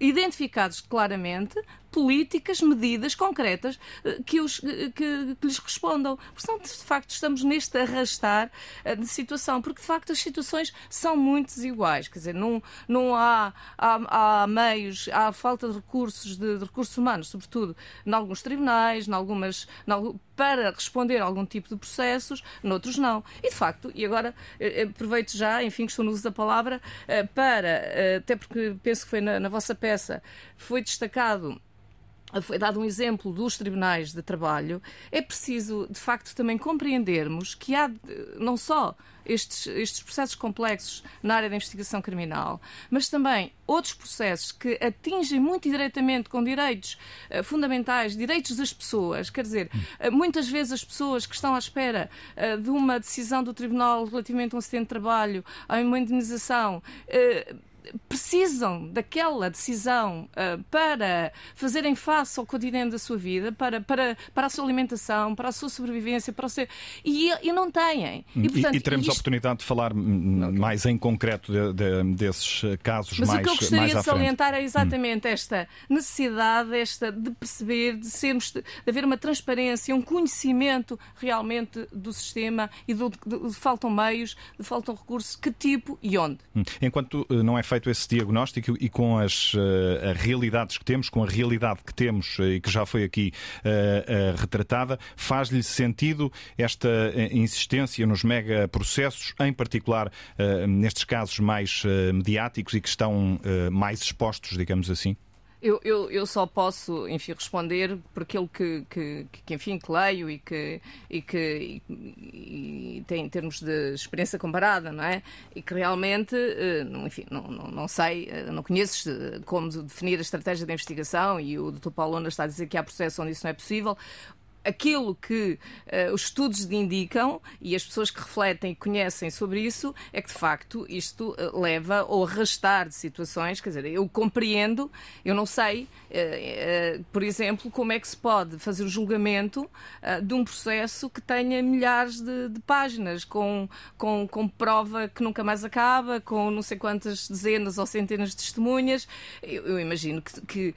identificados claramente políticas, medidas concretas eh, que, os, eh, que, que lhes respondam. Porque, de facto, estamos neste arrastar eh, de situação, porque, de facto, as situações são muito desiguais. Quer dizer, não, não há, há, há meios, há falta de recursos, de, de, recursos humanos, sobretudo em alguns tribunais, em algumas, em, para responder a algum tipo de processos, noutros não. E, de facto, e agora aproveito já, enfim, que estou no uso da palavra, para, até porque penso que foi na, na vossa peça, foi destacado foi dado um exemplo dos tribunais de trabalho, é preciso, de facto, também compreendermos que há não só estes, estes processos complexos na área da investigação criminal, mas também outros processos que atingem muito diretamente com direitos uh, fundamentais, direitos das pessoas. Quer dizer, uh, muitas vezes as pessoas que estão à espera uh, de uma decisão do Tribunal relativamente a um acidente de trabalho, a uma indenização, precisam daquela decisão uh, para fazerem face ao cotidiano da sua vida, para, para, para a sua alimentação, para a sua sobrevivência, para o seu... e, e não têm. E, portanto, e, e teremos isto... oportunidade de falar mais em concreto de, de, desses casos Mas mais o que eu gostaria de salientar é exatamente hum. esta necessidade esta de perceber, de, sermos, de haver uma transparência, um conhecimento realmente do sistema e do, de, de faltam meios, de faltam recursos, que tipo e onde. Hum. Enquanto eh, não é feito esse diagnóstico e com as uh, realidades que temos, com a realidade que temos uh, e que já foi aqui uh, retratada, faz-lhe sentido esta insistência nos megaprocessos, em particular nestes casos mais mediáticos e que estão mais expostos, digamos assim? Eu, eu, eu, só posso, enfim, responder por aquilo que, que, que enfim, que leio e que, e que e, e tem em termos de experiência comparada, não é? E que realmente, eh, enfim, não, não, não sei, eh, não conheço como definir a estratégia de investigação e o Dr. Paulo Lona está a dizer que há processos onde isso não é possível aquilo que uh, os estudos indicam e as pessoas que refletem e conhecem sobre isso é que, de facto, isto uh, leva ao arrastar de situações. Quer dizer, eu compreendo, eu não sei, uh, por exemplo, como é que se pode fazer o julgamento de um processo que tenha milhares de, de páginas, com, com, com, prova que nunca mais acaba, com não sei quantas dezenas ou centenas de testemunhas. Eu, eu imagino que, que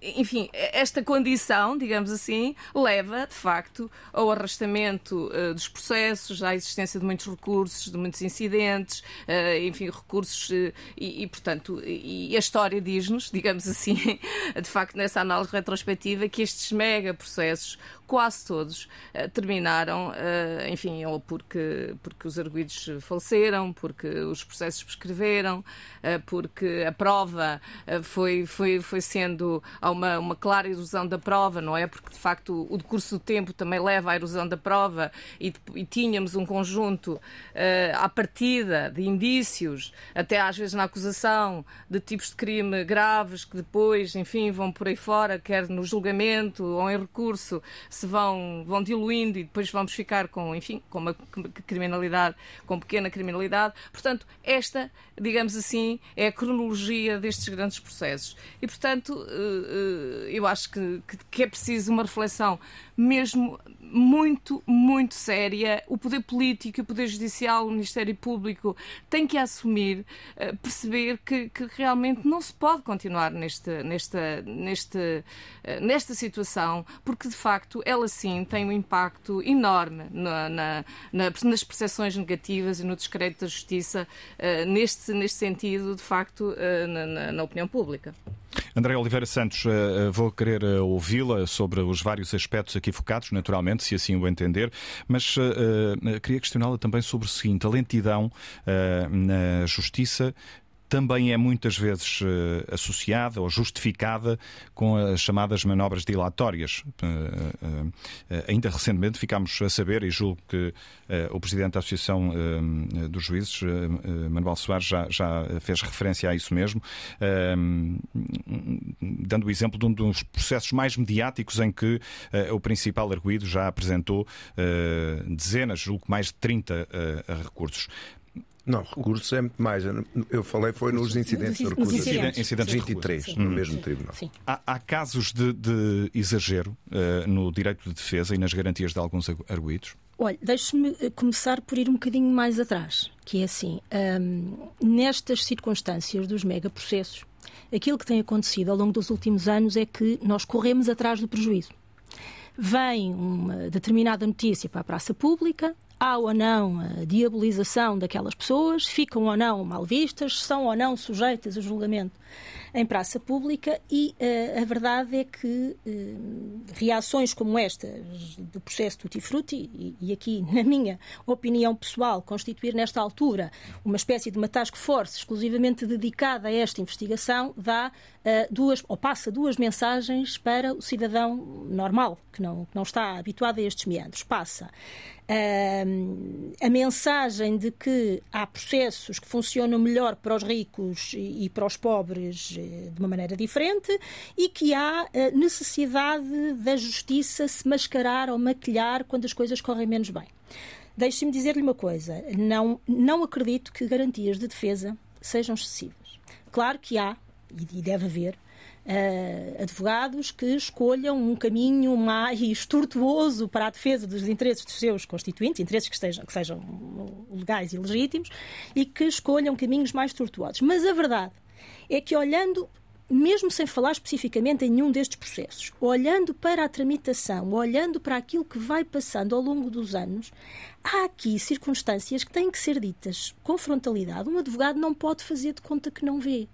enfim, esta condição, digamos assim, leva, de facto, ao arrastamento uh, dos processos, à existência de muitos recursos, de muitos incidentes, uh, enfim, recursos uh, e, e, portanto, e, a história diz-nos, digamos assim, de facto, nessa análise retrospectiva, que estes mega processos quase todos uh, terminaram, uh, enfim, ou porque, porque os arguídos faleceram, porque os processos prescreveram, uh, porque a prova foi, foi, foi sendo há uma, uma clara erosão da prova, não é? Porque de facto o decurso do tempo também leva à erosão da prova e, e tínhamos um conjunto à partida de indícios, até às vezes na acusação, de tipos de crime graves que depois, enfim, vão por aí fora, quer no julgamento ou em recurso, se vão, vão diluindo e depois vamos ficar com, enfim, com uma criminalidade, com pequena criminalidade. Portanto, esta, digamos assim, é a cronologia destes grandes processos. E, portanto, eh, eh, eu acho que, que é preciso uma reflexão mesmo muito, muito séria. O poder político, o poder judicial, o Ministério Público têm que assumir, eh, perceber que, que realmente não se pode continuar neste, nesta, neste, nesta situação, porque de facto ela sim tem um impacto enorme na, na, na, nas percepções negativas e no descrédito da justiça, neste, neste sentido, de facto, na, opinião pública. André Oliveira Santos, eh, eh, vou querer eh, ouvi-la sobre os vários aspectos aqui focados, naturalmente, se assim o entender, mas uh, queria questioná-la também sobre o seguinte: a lentidão uh, na justiça também é muitas vezes uh, associada ou justificada com as chamadas manobras dilatórias. Uh, uh, ainda recentemente ficámos a saber, e julgo que o Presidente da Associação dos Juízes, Manuel Soares, já, já, fez referência a isso mesmo, dando o exemplo de um dos processos mais mediáticos em que o principal arguído já apresentou dezenas, julgo que mais de 30 recursos. Não, recurso é muito mais. Eu falei foi nos incidentes de recurso. Incidentes, incidentes 23 sim. no mesmo tribunal. Há, há, casos de, de exagero uh, no direito de defesa e nas garantias de alguns arguídos? Olha, deixe-me eh, começar por ir um bocadinho mais atrás, que é assim, um, nestas circunstâncias dos megaprocessos, aquilo que tem acontecido ao longo dos últimos anos é que nós corremos atrás do prejuízo. Vem uma determinada notícia para a praça pública, há ou não a diabolização daquelas pessoas, ficam ou não mal vistas, são ou não sujeitas a julgamento em praça pública e uh, a verdade é que uh, reações como esta do processo Tutti Frutti e, e, aqui, na minha opinião pessoal, constituir nesta altura uma espécie de uma task force exclusivamente dedicada a esta investigação dá uh, duas, ou passa duas mensagens para o cidadão normal, que não, que não está habituado a estes meandros. Passa a mensagem de que há processos que funcionam melhor para os ricos e para os pobres de uma maneira diferente e que há necessidade da justiça se mascarar ou maquilhar quando as coisas correm menos bem. Deixe-me dizer-lhe uma coisa: não, não acredito que garantias de defesa sejam excessivas. Claro que há, e deve haver, uh, advogados que escolham um caminho mais tortuoso para a defesa dos interesses dos seus constituintes, interesses que, estejam, que sejam legais e legítimos, e que escolham caminhos mais tortuosos. Mas a verdade é que, olhando mesmo sem falar especificamente em nenhum destes processos, olhando para a tramitação, olhando para aquilo que vai passando ao longo dos anos, há aqui circunstâncias que têm que ser ditas com frontalidade. Um advogado não pode fazer de conta que não vê.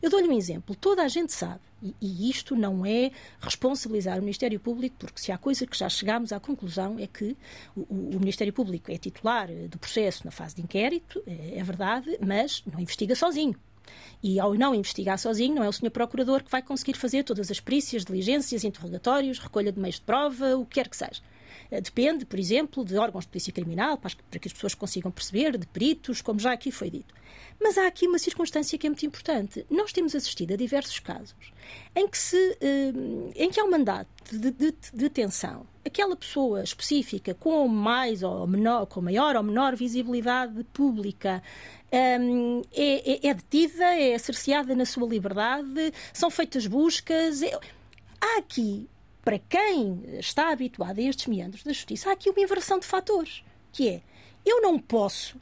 Eu dou-lhe um exemplo. Toda a gente sabe, e, isto não é responsabilizar o Ministério Público, porque se há coisa que já chegámos à conclusão é que o, o Ministério Público é titular do processo na fase de inquérito, é, é verdade, mas não investiga sozinho. E ao não investigar sozinho, não é o Sr. Procurador que vai conseguir fazer todas as perícias, diligências, interrogatórios, recolha de meios de prova, o que quer que seja. Eh, depende, por exemplo, de órgãos de polícia criminal, para que as pessoas consigam perceber, de peritos, como já aqui foi dito. Mas há aqui uma circunstância que é muito importante. Nós temos assistido a diversos casos em que, se, eh, em que há um mandato de, de, de detenção, aquela pessoa específica com mais ou menor, com maior ou menor visibilidade pública um, é, é, é, detida, é cerceada na sua liberdade, são feitas buscas. É... Há aqui, para quem está habituado a estes meandros da justiça, há aqui uma inversão de fatores, que é eu não posso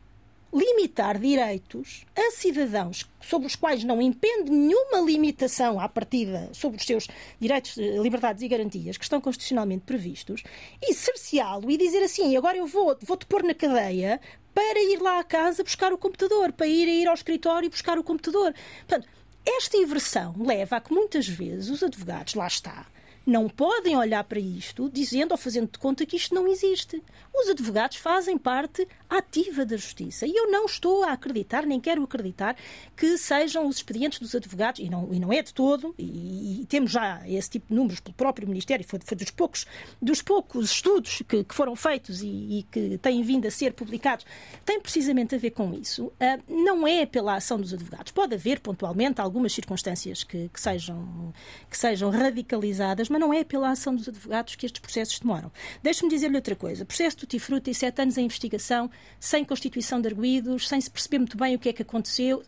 limitar direitos a cidadãos sobre os quais não impende nenhuma limitação à partida sobre os seus direitos, liberdades e garantias que estão constitucionalmente previstos e cerceá-lo e dizer assim, agora eu vou, vou-te pôr na cadeia para ir lá à casa buscar o computador, para ir, ir ao escritório buscar o computador. Portanto, esta inversão leva a que muitas vezes os advogados, lá está, não podem olhar para isto dizendo ou fazendo de conta que isto não existe. Os advogados fazem parte ativa da justiça. E eu não estou a acreditar, nem quero acreditar, que sejam os expedientes dos advogados, e não, e não é de todo, e, e temos já esse tipo de números pelo próprio Ministério, foi, foi dos, poucos, dos poucos estudos que, que foram feitos e, e, que têm vindo a ser publicados, tem precisamente a ver com isso. Uh, não é pela ação dos advogados. Pode haver, pontualmente, algumas circunstâncias que, que, sejam, que sejam radicalizadas, mas não é pela ação dos advogados que estes processos demoram. Deixe-me dizer-lhe outra coisa. O processo do Tifruta e sete anos em investigação, sem constituição de arguídos, sem se perceber muito bem o que é que aconteceu,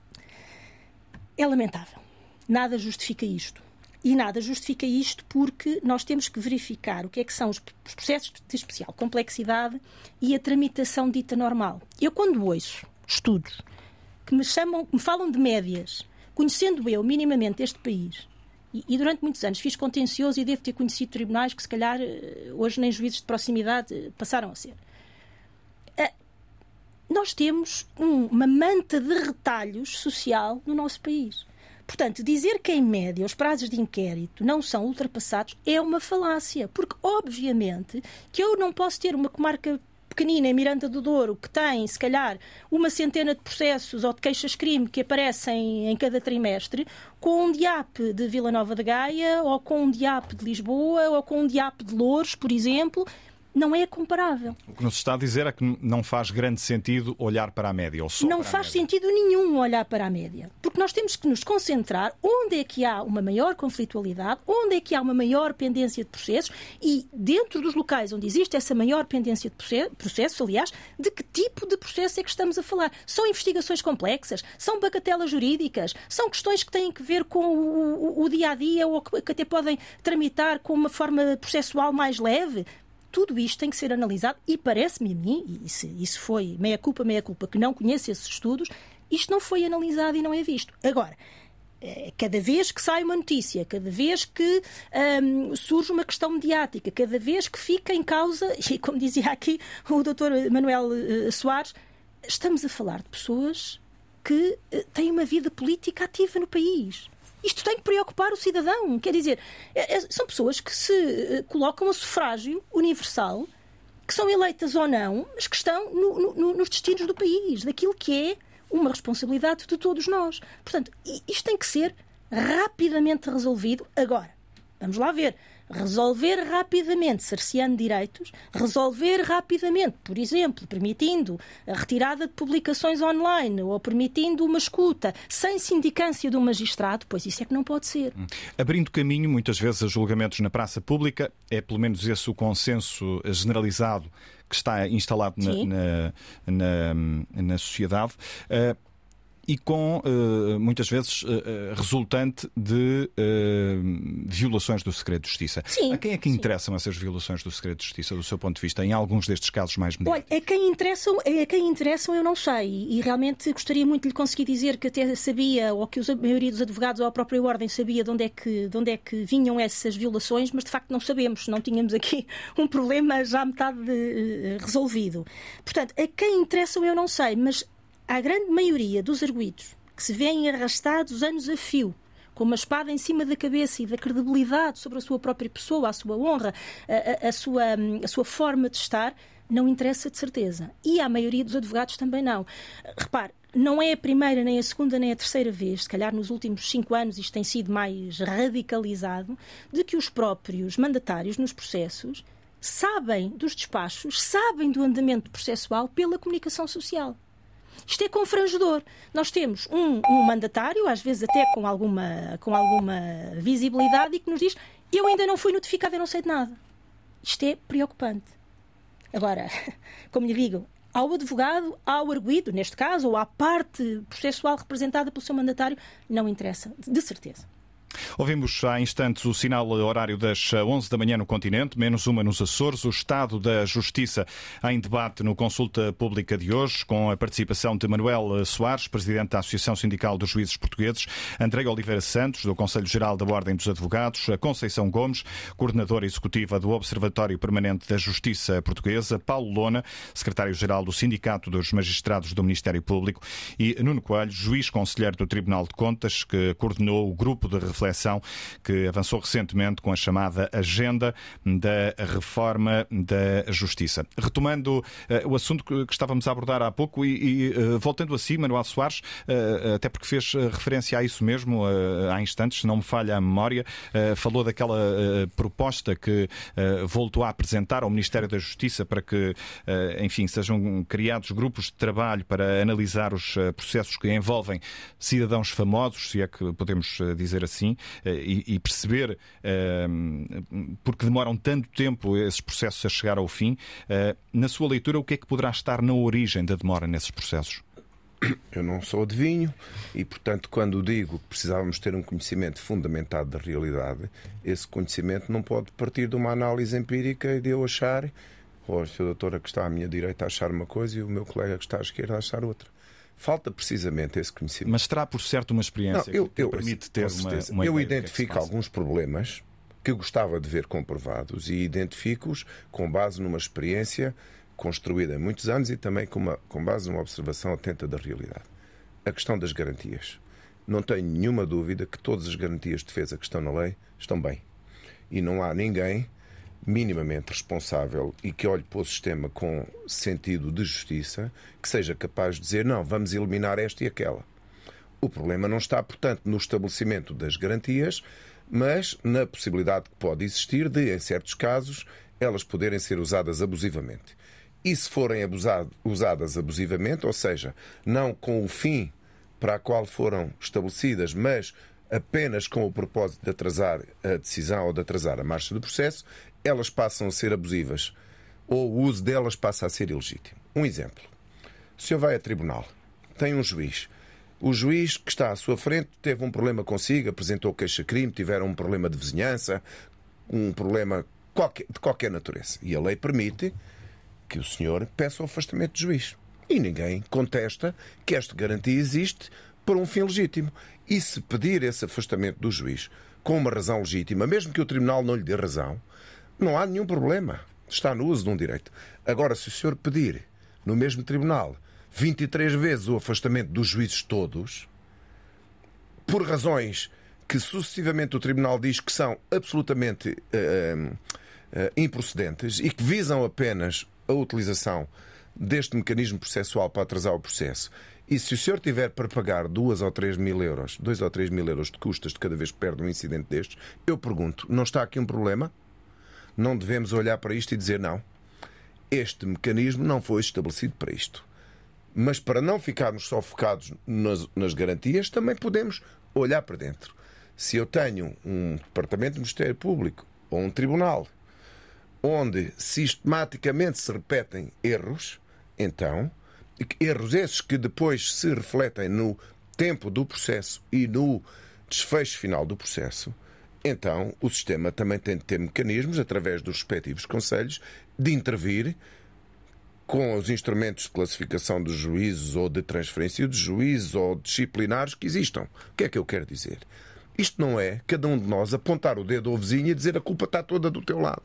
é lamentável. Nada justifica isto. E nada justifica isto porque nós temos que verificar o que é que são os processos de especial complexidade e a tramitação dita normal. Eu, quando ouço estudos que me chamam, me falam de médias, conhecendo eu minimamente este país, e, durante muitos anos fiz contencioso e devo ter conhecido tribunais que, se calhar, eh, hoje nem juízes de proximidade eh, passaram a ser. Eh, nós temos um, uma manta de retalhos social no nosso país. Portanto, dizer que, em média, os prazos de inquérito não são ultrapassados é uma falácia, porque, obviamente, que eu não posso ter uma comarca pequenina em Miranda do Douro que tem, se calhar, uma centena de processos ou de queixas-crime que aparecem em cada trimestre, com um DIAP de Vila Nova de Gaia, ou com um DIAP de Lisboa, ou com um DIAP de Louros, por exemplo, não é comparável. O que nos está a dizer é que não faz grande sentido olhar para a média. Ou só não faz sentido nenhum olhar para a média. Porque nós temos que nos concentrar onde é que há uma maior conflitualidade, onde é que há uma maior pendência de processos e, dentro dos locais onde existe essa maior pendência de processos, aliás, de que tipo de processo é que estamos a falar? São investigações complexas? São bagatelas jurídicas? São questões que têm que ver com o, o, o dia a dia ou que até podem tramitar com uma forma processual mais leve? Tudo isto tem que ser analisado e parece-me a mim, e isso, isso foi meia culpa, meia culpa, que não conheço esses estudos, isto não foi analisado e não é visto. Agora, eh, cada vez que sai uma notícia, cada vez que um, surge uma questão mediática, cada vez que fica em causa, e como dizia aqui o doutor Manuel uh, Soares, estamos a falar de pessoas que uh, têm uma vida política ativa no país. Isto tem que preocupar o cidadão. Quer dizer, é, é, são pessoas que se eh, colocam a sufrágio universal, que são eleitas ou não, mas que estão no, no, nos destinos do país, daquilo que é uma responsabilidade de todos nós. Portanto, isto tem que ser rapidamente resolvido agora. Vamos lá ver resolver rapidamente, cerceando direitos, resolver rapidamente, por exemplo, permitindo a retirada de publicações online ou permitindo uma escuta sem sindicância do magistrado, pois isso é que não pode ser. Hum. Abrindo caminho, muitas vezes, a julgamentos na praça pública, é pelo menos esse o consenso generalizado que está instalado na, na, na, na sociedade. Uh, e com uh, muitas vezes uh, resultante de violações do segredo de justiça. Sim, a quem é que sim. interessam essas violações do segredo de justiça, do seu ponto de vista, em alguns destes casos mais mediáticos? Olha, a quem interessam, a quem interessam eu não sei e realmente gostaria muito de lhe conseguir dizer que até sabia ou que a maioria dos advogados ou a própria ordem sabia de onde é que, de onde é que vinham essas violações, mas de facto não sabemos, não tínhamos aqui um problema já metade de, resolvido. Portanto, a quem interessam eu não sei, mas a grande maioria dos arguídos que se veem arrastados anos a fio com uma espada em cima da cabeça e da credibilidade sobre a sua própria pessoa, a sua honra, a, a, a, sua, a sua forma de estar, não interessa de certeza. E a maioria dos advogados também não. Repare, não é a primeira, nem a segunda, nem a terceira vez, se calhar nos últimos cinco anos isto tem sido mais radicalizado, de que os próprios mandatários nos processos sabem dos despachos, sabem do andamento processual pela comunicação social. Isto é confrangedor. Nós temos um, um mandatário, às vezes até com alguma, com alguma visibilidade, e que nos diz Eu ainda não fui notificada, eu não sei de nada. Isto é preocupante. Agora, como lhe digo, ao advogado, ao arguído, neste caso, ou à parte processual representada pelo seu mandatário, não interessa, de certeza. Ouvimos há instantes o sinal horário das 11 da manhã no continente, menos uma nos Açores. O estado da Justiça em debate no Consulta Pública de hoje, com a participação de Manuel Soares, presidente da Associação Sindical dos Juízes Portugueses, André Oliveira Santos, do Conselho Geral da Ordem dos Advogados, a Conceição Gomes, coordenadora executiva do Observatório Permanente da Justiça Portuguesa, Paulo Lona, secretário-geral do Sindicato dos Magistrados do Ministério Público e Nuno Coelho, juiz conselheiro do Tribunal de Contas, que coordenou o grupo de reflexão reflexão que avançou recentemente com a chamada Agenda da Reforma da Justiça. Retomando uh, o assunto que, estávamos a abordar há pouco e, e uh, voltando a si, Manuel Soares, uh, até porque fez referência a isso mesmo há instantes, se não me falha a memória, falou daquela proposta que voltou a apresentar ao Ministério da Justiça para que, enfim, sejam criados grupos de trabalho para analisar os processos que envolvem cidadãos famosos, se é que podemos dizer assim, eh, e, perceber eh, porque demoram tanto tempo esses processos a chegar ao fim. Eh, na sua leitura, o que é que poderá estar na origem da demora nesses processos? Eu não sou adivinho e, portanto, quando digo que precisávamos ter um conhecimento fundamentado da realidade, esse conhecimento não pode partir de uma análise empírica e de eu achar, ou a doutora que está à minha direita achar uma coisa e o meu colega que está à esquerda achar outra. Falta precisamente esse conhecimento. Mas terá, por certo, uma experiência não, eu, que eu, permite ter uma, uma Eu é identifico é alguns problemas que gostava de ver comprovados e identifico-os com base numa experiência construída há muitos anos e também com, uma, com base numa observação atenta da realidade. A questão das garantias. Não tenho nenhuma dúvida que todas as garantias de defesa que estão na lei estão bem. E não há ninguém minimamente responsável e que olhe para o sistema com sentido de justiça, que seja capaz de dizer não, vamos eliminar esta e aquela. O problema não está, portanto, no estabelecimento das garantias, mas na possibilidade que pode existir de, em certos casos, elas poderem ser usadas abusivamente. E se forem abusado, usadas abusivamente, ou seja, não com o fim para a qual foram estabelecidas, mas apenas com o propósito de atrasar a decisão ou de atrasar a marcha do processo, elas passam a ser abusivas ou o uso delas passa a ser ilegítimo. Um exemplo. O senhor vai a tribunal, tem um juiz. O juiz que está à sua frente teve um problema consigo, apresentou queixa-crime, tiveram um problema de vizinhança, um problema de qualquer natureza. E a lei permite que o senhor peça o afastamento do juiz. E ninguém contesta que esta garantia existe por um fim legítimo. E se pedir esse afastamento do juiz com uma razão legítima, mesmo que o tribunal não lhe dê razão, não há nenhum problema. Está no uso de um direito. Agora, se o senhor pedir no mesmo tribunal 23 vezes o afastamento dos juízes todos, por razões que sucessivamente o tribunal diz que são absolutamente uh, uh, improcedentes e que visam apenas a utilização deste mecanismo processual para atrasar o processo. E se o senhor tiver para pagar duas ou três mil euros, dois ou três mil euros de custas de cada vez que perde um incidente destes, eu pergunto, não está aqui um problema? Não devemos olhar para isto e dizer não. Este mecanismo não foi estabelecido para isto. Mas para não ficarmos só focados nas, nas garantias, também podemos olhar para dentro. Se eu tenho um departamento do Ministério Público ou um tribunal onde sistematicamente se repetem erros, então, erros esses que depois se refletem no tempo do processo e no desfecho final do processo, então o sistema também tem de ter mecanismos, através dos respectivos conselhos, de intervir com os instrumentos de classificação dos juízes ou de transferência de juízes ou disciplinares que existam. O que é que eu quero dizer? Isto não é cada um de nós apontar o dedo ao vizinho e dizer a culpa está toda do teu lado.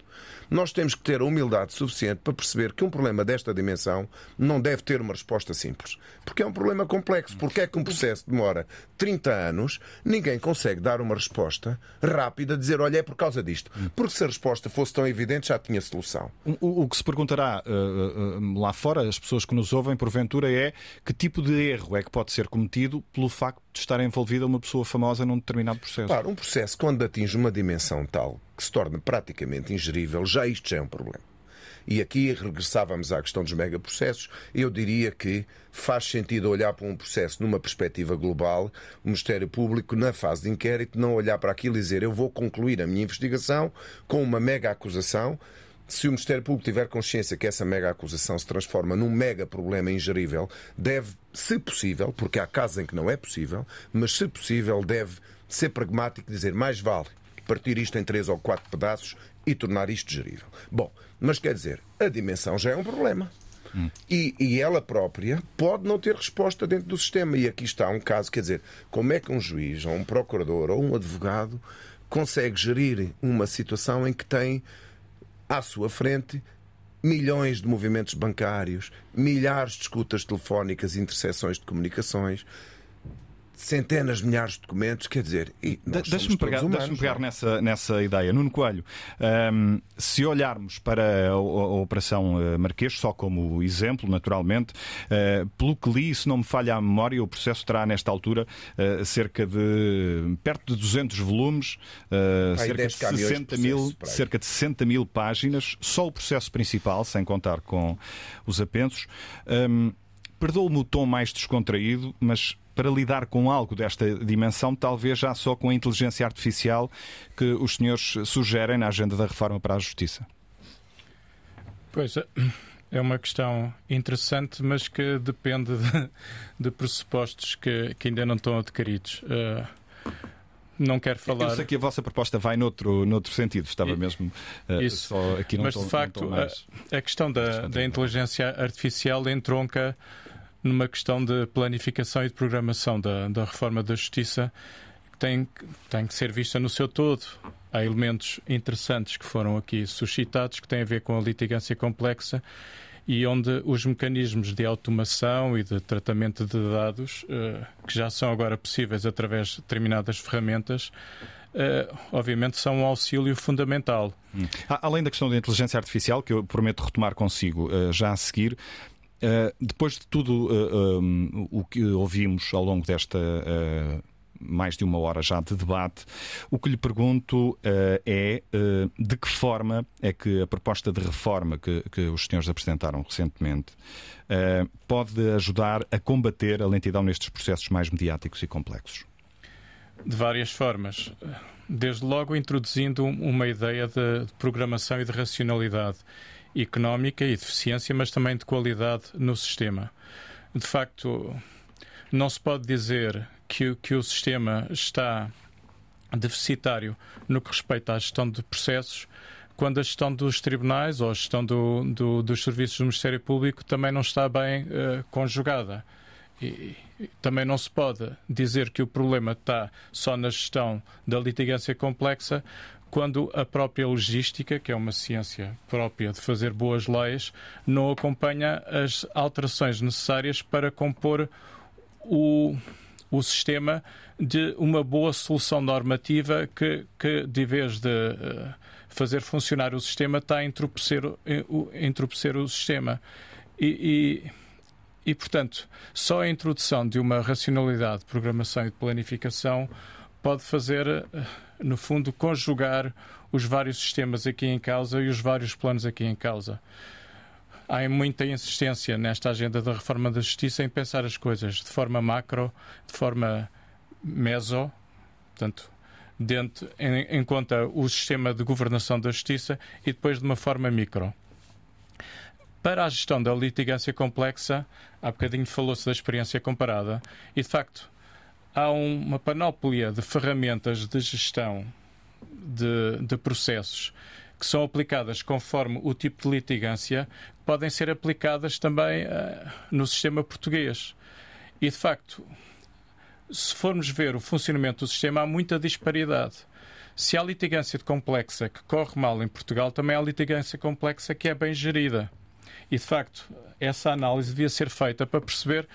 Nós temos que ter a humildade suficiente para perceber que um problema desta dimensão não deve ter uma resposta simples. Porque é um problema complexo. Porque é que um processo demora 30 anos, ninguém consegue dar uma resposta rápida, dizer, olha, é por causa disto. Porque se a resposta fosse tão evidente, já tinha solução. O, o que se perguntará uh, uh, lá fora, as pessoas que nos ouvem, porventura, é que tipo de erro é que pode ser cometido pelo facto de estar envolvida uma pessoa famosa num determinado processo? Claro, um processo, quando atinge uma dimensão tal que se torna praticamente ingerível, já isto já é um problema. E aqui regressávamos à questão dos megaprocessos. Eu diria que faz sentido olhar para um processo numa perspectiva global, o Ministério Público, na fase de inquérito, não olhar para aquilo e dizer eu vou concluir a minha investigação com uma mega acusação se o Ministério Público tiver consciência que essa mega acusação se transforma num mega problema ingerível, deve, se possível, porque há casos em que não é possível, mas se possível, deve ser pragmático e dizer mais vale partir isto em três ou quatro pedaços e tornar isto gerível. Bom, mas quer dizer, a dimensão já é um problema. Hum. E, e, ela própria pode não ter resposta dentro do sistema. E aqui está um caso, quer dizer, como é que um juiz, ou um procurador, ou um advogado consegue gerir uma situação em que tem à sua frente milhões de movimentos bancários, milhares de escutas telefónicas e interseções de comunicações, centenas de milhares de documentos, quer dizer, e deixa-me pegar, deixa pegar é? nessa, nessa ideia. Nuno Coelho, um, se olharmos para a, a, Operação eh, Marquês, só como exemplo, naturalmente, uh, pelo que li, se não me falha a memória, o processo terá nesta altura uh, cerca de perto de 200 volumes, uh, cerca, de 60 mil, cerca de 60 mil páginas, só o processo principal, sem contar com os apensos. Um, Perdoa-me o tom mais descontraído, mas para lidar com algo desta dimensão, talvez já só com a inteligência artificial que os senhores sugerem na agenda da reforma para a justiça? Pois é. É uma questão interessante, mas que depende de, de pressupostos que, que, ainda não estão adquiridos. Uh, não quero falar. Eu sei que a vossa proposta vai noutro, noutro sentido, estava mesmo uh, Isso. só aqui não Mas de facto, a, a, questão da, da inteligência artificial entronca numa questão de planificação e de programação da, da reforma da justiça que tem, tem que ser vista no seu todo. Há elementos interessantes que foram aqui suscitados que têm a ver com a litigância complexa e onde os mecanismos de automação e de tratamento de dados, eh, que já são agora possíveis através de determinadas ferramentas, Uh, obviamente são um auxílio fundamental. Hum. Além da questão da inteligência artificial, que eu prometo retomar consigo uh, já a seguir, Uh, depois de tudo uh, um, o que ouvimos ao longo desta uh, mais de uma hora já de debate, o que lhe pergunto é de que forma é que a proposta de reforma que, que os senhores apresentaram recentemente pode ajudar a combater a lentidão nestes processos mais mediáticos e complexos? De várias formas. Desde logo introduzindo uma ideia de programação e de racionalidade económica e de eficiência, mas também de qualidade no sistema. De facto, não se pode dizer que, que o sistema está deficitário no que respeita à gestão de processos, quando a gestão dos tribunais ou a gestão do, do, dos serviços do Ministério Público também não está bem uh, conjugada. E, e também não se pode dizer que o problema está só na gestão da litigância complexa, quando a própria logística, que é uma ciência própria de fazer boas leis, não acompanha as alterações necessárias para compor o, o sistema de uma boa solução normativa que, que de vez de uh, fazer funcionar o sistema, está a entorpecer, uh, entorpecer o sistema. E, e, e, portanto, só a introdução de uma racionalidade de programação e de planificação pode fazer. Uh, no fundo, conjugar os vários sistemas aqui em causa e os vários planos aqui em causa. Há muita insistência nesta agenda da reforma da justiça em pensar as coisas de forma macro, de forma meso, portanto, dentro, em, em conta o sistema de governação da justiça e depois de uma forma micro. Para a gestão da litigância complexa, há bocadinho falou-se da experiência comparada, e de facto, há uma panóplia de ferramentas de gestão de, de processos que são aplicadas conforme o tipo de litigância, podem ser aplicadas também uh, no sistema português. E, de facto, se formos ver o funcionamento do sistema, há muita disparidade. Se há litigância complexa que corre mal em Portugal, também há litigância complexa que é bem gerida. E, de facto, essa análise devia ser feita para perceber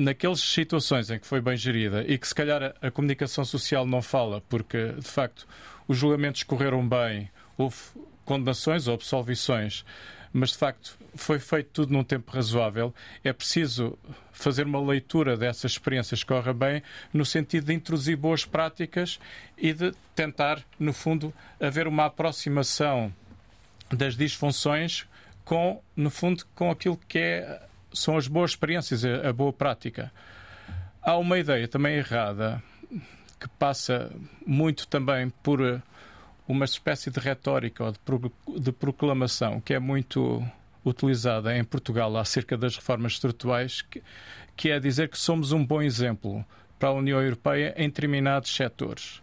naquelas situações em que foi bem gerida e que se calhar a, a comunicação social não fala, porque de facto os julgamentos correram bem, houve condenações ou absolvições, mas de facto foi feito tudo num tempo razoável. É preciso fazer uma leitura dessas experiências que correm bem, no sentido de introduzir boas práticas e de tentar, no fundo, haver uma aproximação das disfunções com, no fundo, com aquilo que é, são as boas experiências, a, boa prática. Há uma ideia também errada que passa muito também por eh, uma espécie de retórica ou de, pro, de proclamação que é muito utilizada em Portugal acerca das reformas estruturais, que, que é dizer que somos um bom exemplo para a União Europeia em determinados setores.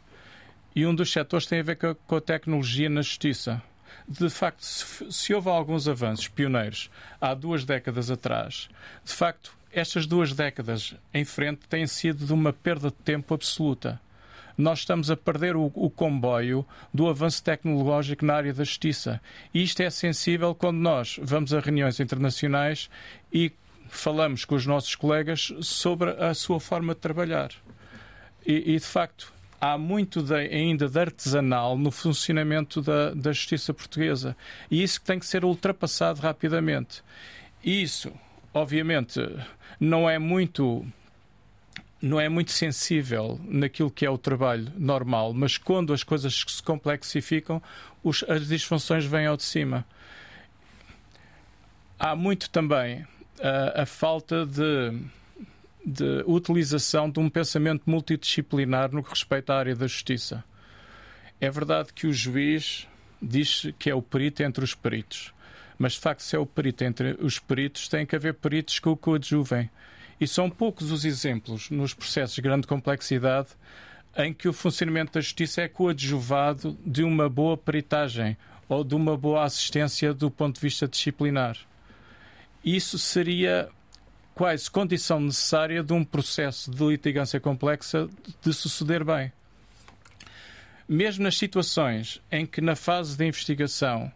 E um dos setores tem a ver com a, com a tecnologia na justiça. De facto, se, se houve alguns avanços pioneiros há duas décadas atrás, de facto, estas duas décadas em frente têm sido de uma perda de tempo absoluta nós estamos a perder o, o, comboio do avanço tecnológico na área da justiça. E isto é sensível quando nós vamos a reuniões internacionais e falamos com os nossos colegas sobre a sua forma de trabalhar. E, e de facto, há muito de, ainda de artesanal no funcionamento da, da justiça portuguesa. E isso tem que ser ultrapassado rapidamente. E isso, obviamente, não é muito não é muito sensível naquilo que é o trabalho normal, mas quando as coisas se complexificam, os, as disfunções vêm ao de cima. Há muito também a, a falta de, de utilização de um pensamento multidisciplinar no que respeita à área da justiça. É verdade que o juiz diz que é o perito entre os peritos, mas de facto, se é o perito entre os peritos, tem que haver peritos que o coadjuvem. E são poucos os exemplos nos processos de grande complexidade em que o funcionamento da justiça é coadjuvado de uma boa peritagem ou de uma boa assistência do ponto de vista disciplinar. Isso seria quase condição necessária de um processo de litigância complexa de suceder bem. Mesmo nas situações em que, na fase de investigação,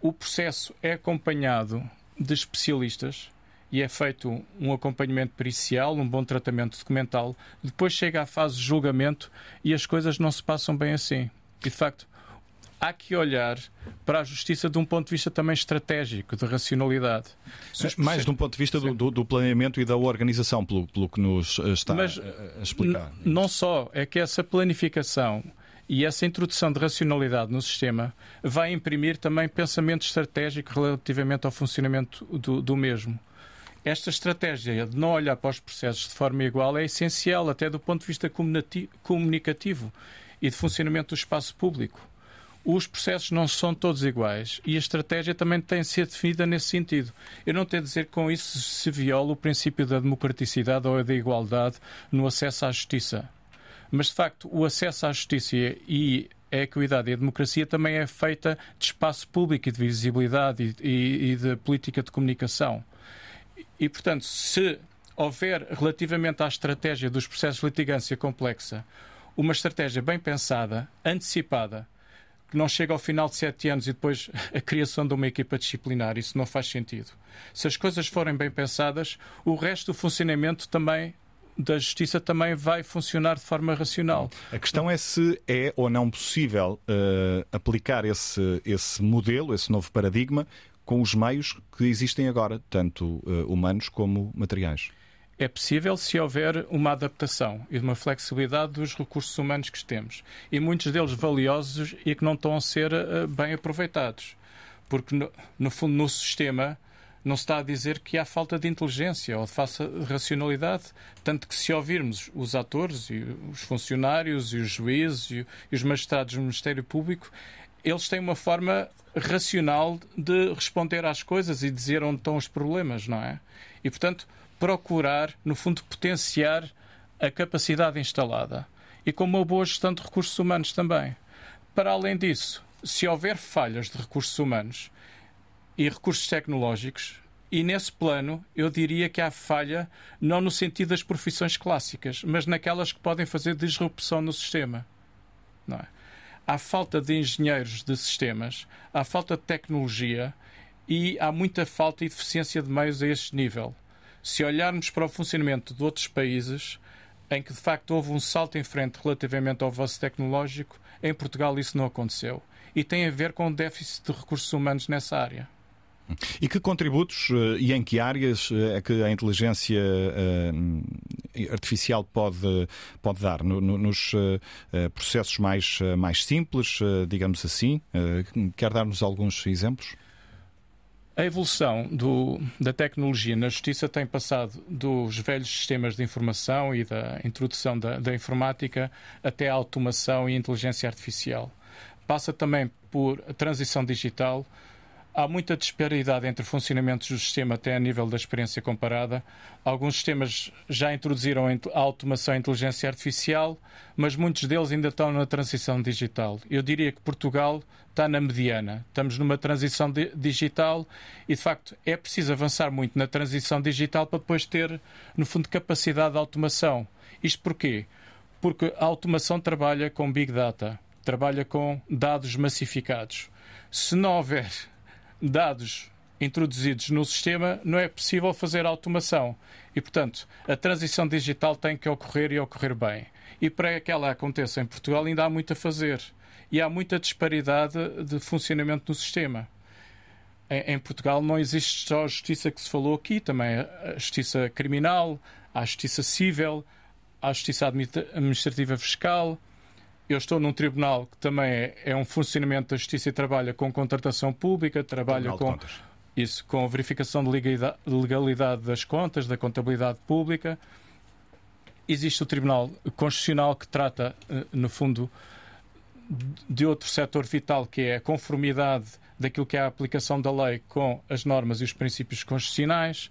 o processo é acompanhado de especialistas, e é feito um acompanhamento pericial, um bom tratamento documental. Depois chega à fase de julgamento e as coisas não se passam bem assim. E, de facto, há que olhar para a justiça de um ponto de vista também estratégico, de racionalidade. Mais de um ponto de vista do, do, do planeamento e da organização, pelo, pelo que nos eh, está Mas, a explicar. Não só, é que essa planificação e essa introdução de racionalidade no sistema vai imprimir também pensamento estratégico relativamente ao funcionamento do, do mesmo esta estratégia de não olhar para os processos de forma igual é essencial, até do ponto de vista comunicativo e de funcionamento do espaço público. Os processos não são todos iguais e a estratégia também tem de ser definida nesse sentido. Eu não tenho a dizer que com isso se viola o princípio da democraticidade ou da igualdade no acesso à justiça. Mas, de facto, o acesso à justiça e a equidade e a democracia também é feita de espaço público e de visibilidade e, e, e de política de comunicação. E, portanto, se houver, relativamente à estratégia dos processos de litigância complexa, uma estratégia bem pensada, antecipada, que não chega ao final de sete anos e depois a criação de uma equipa disciplinar, isso não faz sentido. Se as coisas forem bem pensadas, o resto do funcionamento também da justiça também vai funcionar de forma racional. A questão é se é ou não possível uh, aplicar esse, esse modelo, esse novo paradigma, com os meios que existem agora, tanto uh, humanos como materiais? É possível se houver uma adaptação e uma flexibilidade dos recursos humanos que temos. E muitos deles valiosos e que não estão a ser uh, bem aproveitados. Porque, no, no, fundo, no sistema não se está a dizer que há falta de inteligência ou de racionalidade. Tanto que, se ouvirmos os atores, e os funcionários, e os juízes e os magistrados do Ministério Público, eles têm uma forma racional de responder às coisas e dizer onde estão os problemas, não é? E, portanto, procurar, no fundo, potenciar a capacidade instalada e com uma boa gestão de recursos humanos também. Para além disso, se houver falhas de recursos humanos e recursos tecnológicos, e nesse plano eu diria que há falha não no sentido das profissões clássicas, mas naquelas que podem fazer disrupção no sistema. Não é? há falta de engenheiros de sistemas, há falta de tecnologia e há muita falta e deficiência de meios a este nível. Se olharmos para o funcionamento de outros países, em que de facto houve um salto em frente relativamente ao avanço tecnológico, em Portugal isso não aconteceu. E tem a ver com o déficit de recursos humanos nessa área. E que contributos e em que áreas é que a inteligência artificial pode, pode dar? Nos processos mais, mais simples, digamos assim? Quer dar-nos alguns exemplos? A evolução do, da tecnologia na justiça tem passado dos velhos sistemas de informação e da introdução da, da informática até a automação e inteligência artificial. Passa também por transição digital, Há muita disparidade entre funcionamentos do sistema até a nível da experiência comparada. Alguns sistemas já introduziram a automação e a inteligência artificial, mas muitos deles ainda estão na transição digital. Eu diria que Portugal está na mediana. Estamos numa transição digital e, de facto, é preciso avançar muito na transição digital para depois ter, no fundo, capacidade de automação. Isto porquê? Porque a automação trabalha com Big Data, trabalha com dados massificados. Se não houver dados introduzidos no sistema, não é possível fazer automação. E, portanto, a transição digital tem que ocorrer e ocorrer bem. E para que ela aconteça em Portugal, ainda há muito a fazer. E há muita disparidade de funcionamento no sistema. Em, Portugal não existe só a justiça que se falou aqui, também a justiça criminal, a justiça civil, a justiça administrativa fiscal, eu estou num tribunal que também é, é um funcionamento da justiça e trabalha com contratação pública, trabalha com isso, com verificação de legalidade das contas, da contabilidade pública. Existe o Tribunal Constitucional que trata, eh, no fundo, de outro setor vital, que é a conformidade daquilo que é a aplicação da lei com as normas e os princípios constitucionais.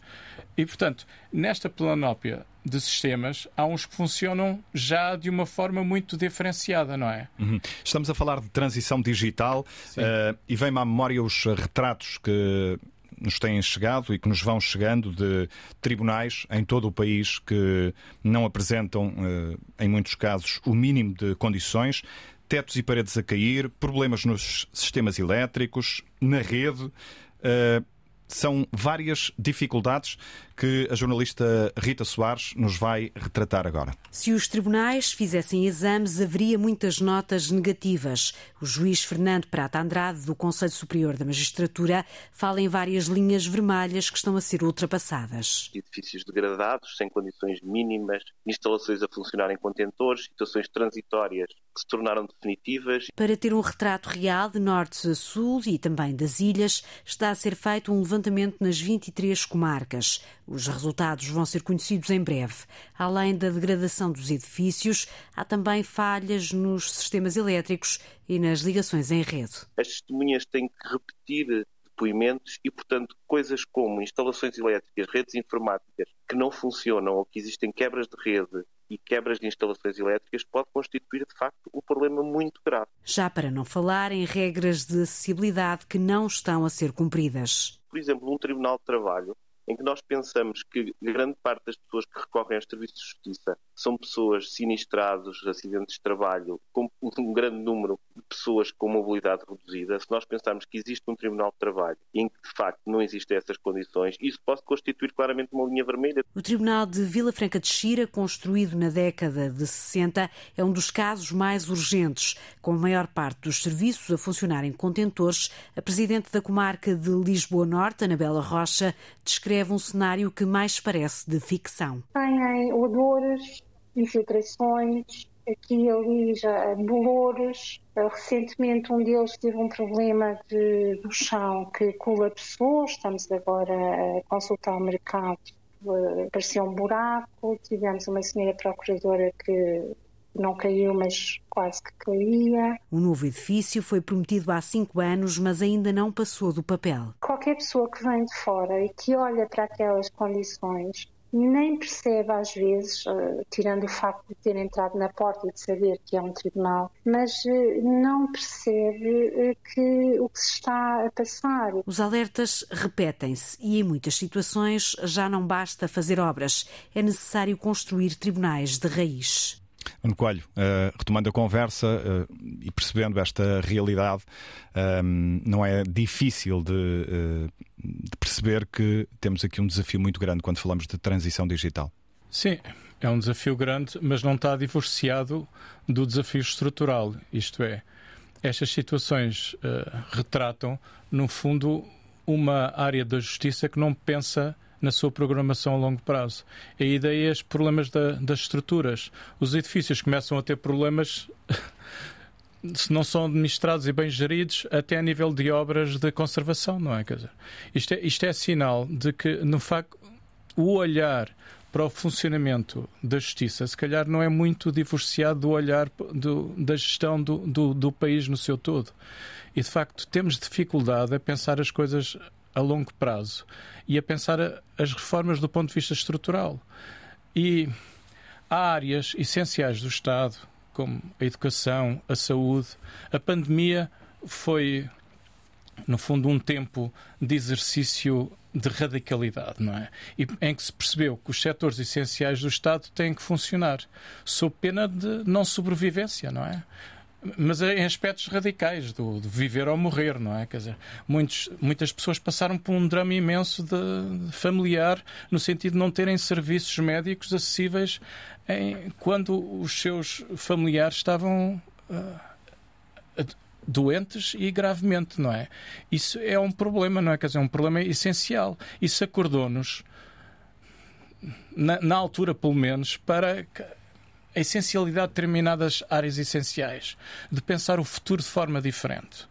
E, portanto, nesta planópia de sistemas, há uns que funcionam já de uma forma muito diferenciada, não é? Uhum. Estamos a falar de transição digital uh, e vem-me à memória os retratos que nos têm chegado e que nos vão chegando de tribunais em todo o país que não apresentam, uh, em muitos casos, o mínimo de condições tetos e paredes a cair, problemas nos sistemas elétricos, na rede. Uh, são várias dificuldades que a jornalista Rita Soares nos vai retratar agora. Se os tribunais fizessem exames, haveria muitas notas negativas. O juiz Fernando Prata Andrade, do Conselho Superior da Magistratura, fala em várias linhas vermelhas que estão a ser ultrapassadas. Edifícios degradados, sem condições mínimas, instalações a funcionar em contentores, situações transitórias que se tornaram definitivas. Para ter um retrato real de norte a sul e também das ilhas, está a ser feito um levantamento nas 23 comarcas. Os resultados vão ser conhecidos em breve. Além da degradação dos edifícios, há também falhas nos sistemas elétricos e nas ligações em rede. As testemunhas têm que repetir depoimentos e, portanto, coisas como instalações elétricas, redes informáticas que não funcionam ou que existem quebras de rede e quebras de instalações elétricas pode constituir, de facto, um problema muito grave. Já para não falar em regras de acessibilidade que não estão a ser cumpridas. Por exemplo, um tribunal de trabalho em que nós pensamos que grande parte das pessoas que recorrem aos serviços de justiça são pessoas sinistradas, acidentes de trabalho, com um grande número de pessoas com mobilidade reduzida. Se nós pensarmos que existe um Tribunal de Trabalho em que, de facto, não existem essas condições, isso pode constituir claramente uma linha vermelha. O Tribunal de Vila Franca de Xira, construído na década de 60, é um dos casos mais urgentes, com a maior parte dos serviços a funcionar em contentores. A Presidente da Comarca de Lisboa Norte, Anabela Rocha, descreve descreve um cenário que mais parece de ficção. Têm odores, infiltrações, aqui e ali já bolores. Recentemente um deles teve um problema de, do chão que colapsou, estamos agora a consultar o mercado, apareceu um buraco, tivemos uma senhora procuradora que não caiu, mas quase que caía. O novo edifício foi prometido há cinco anos, mas ainda não passou do papel. Qualquer pessoa que vem de fora e que olha para aquelas condições nem percebe às vezes, uh, tirando o facto de ter entrado na porta e de saber que é um tribunal, mas uh, não percebe uh, que o que se está a passar. Os alertas repetem-se e em muitas situações já não basta fazer obras, é necessário construir tribunais de raiz. Nuno Coelho, uh, retomando a conversa uh, e percebendo esta realidade, um, não é difícil de, uh, de, perceber que temos aqui um desafio muito grande quando falamos de transição digital. Sim, é um desafio grande, mas não está divorciado do desafio estrutural. Isto é, estas situações retratam, no fundo, uma área da justiça que não pensa na sua programação a longo prazo. E a ideia é os problemas da, das estruturas. Os edifícios começam a ter problemas se não são administrados e bem geridos, até a nível de obras de conservação, não é? Quer dizer, isto, é, isto é sinal de que, no facto, o olhar para o funcionamento da justiça, se calhar não é muito divorciado do olhar do, da gestão do, do, do, país no seu todo. E, de facto, temos dificuldade a pensar as coisas a longo prazo e a pensar as reformas do ponto de vista estrutural. E há áreas essenciais do Estado, como a educação, a saúde. A pandemia foi, no fundo, um tempo de exercício de radicalidade, não é? E em que se percebeu que os setores essenciais do Estado têm que funcionar, sob pena de não sobrevivência, não é? Mas em aspectos radicais do, do, viver ou morrer, não é? Quer dizer, muitos, muitas pessoas passaram por um drama imenso de, de familiar no sentido de não terem serviços médicos acessíveis em, quando os seus familiares estavam uh, doentes e gravemente, não é? Isso é um problema, não é? Quer dizer, é um problema essencial. Isso acordou-nos na, na altura, pelo menos, para a essencialidade de determinadas áreas essenciais, de pensar o futuro de forma diferente.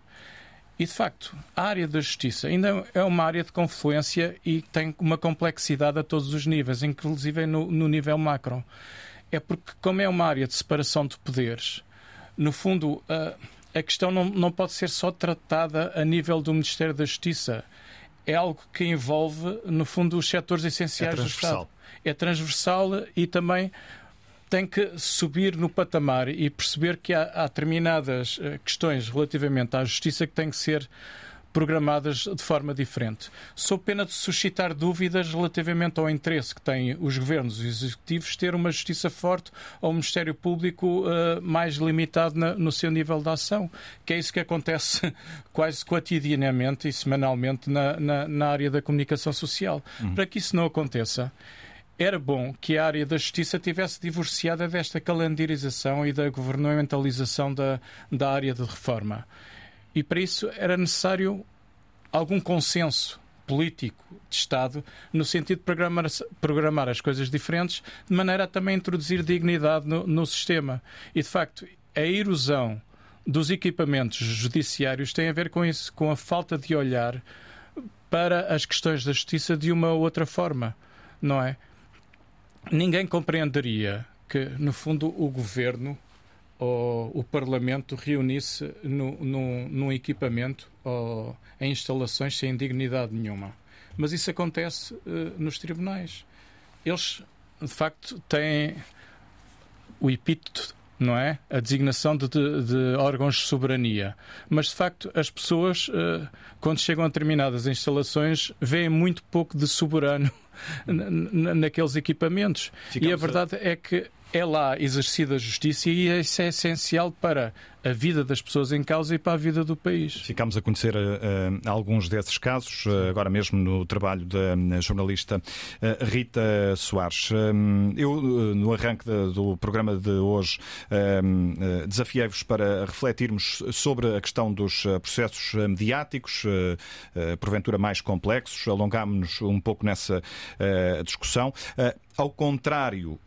E, de facto, a área da justiça ainda é uma área de confluência e tem uma complexidade a todos os níveis, inclusive no, no nível macro. É porque, como é uma área de separação de poderes, no fundo, a, a questão não, não pode ser só tratada a nível do Ministério da Justiça. É algo que envolve, no fundo, os setores essenciais é do Estado. É transversal e também tem que subir no patamar e perceber que há, há determinadas eh, questões relativamente à justiça que têm que ser programadas de forma diferente. Sou pena de suscitar dúvidas relativamente ao interesse que têm os governos e os executivos ter uma justiça forte ou um Ministério Público uh, mais limitado na, no seu nível de ação, que é isso que acontece quase cotidianamente e semanalmente na, na, na área da comunicação social. Uhum. Para que isso não aconteça, era bom que a área da justiça tivesse divorciada desta calendarização e da governamentalização da, da área de reforma. E para isso era necessário algum consenso político de Estado no sentido de programar, programar as coisas diferentes, de maneira a também introduzir dignidade no, no sistema. E, de facto, a erosão dos equipamentos judiciários tem a ver com isso, com a falta de olhar para as questões da justiça de uma outra forma, não é? Ninguém compreenderia que, no fundo, o governo ou o Parlamento reunisse no, num equipamento ou em instalações sem dignidade nenhuma. Mas isso acontece uh, nos tribunais. Eles, de facto, têm o epíteto, não é? A designação de, de, de, órgãos de soberania. Mas, de facto, as pessoas, uh, quando chegam a determinadas instalações, veem muito pouco de soberano naqueles equipamentos. Ficamos e a verdade a... é que é lá exercida a justiça e isso é essencial para a vida das pessoas em causa e para a vida do país. Ficamos a conhecer uh, alguns desses casos, uh, agora mesmo no trabalho da jornalista uh, Rita Soares. eu, no arranque de, do programa de hoje, desafiei-vos para refletirmos sobre a questão dos processos mediáticos, porventura mais complexos, alongámos-nos um pouco nessa discussão. Ao contrário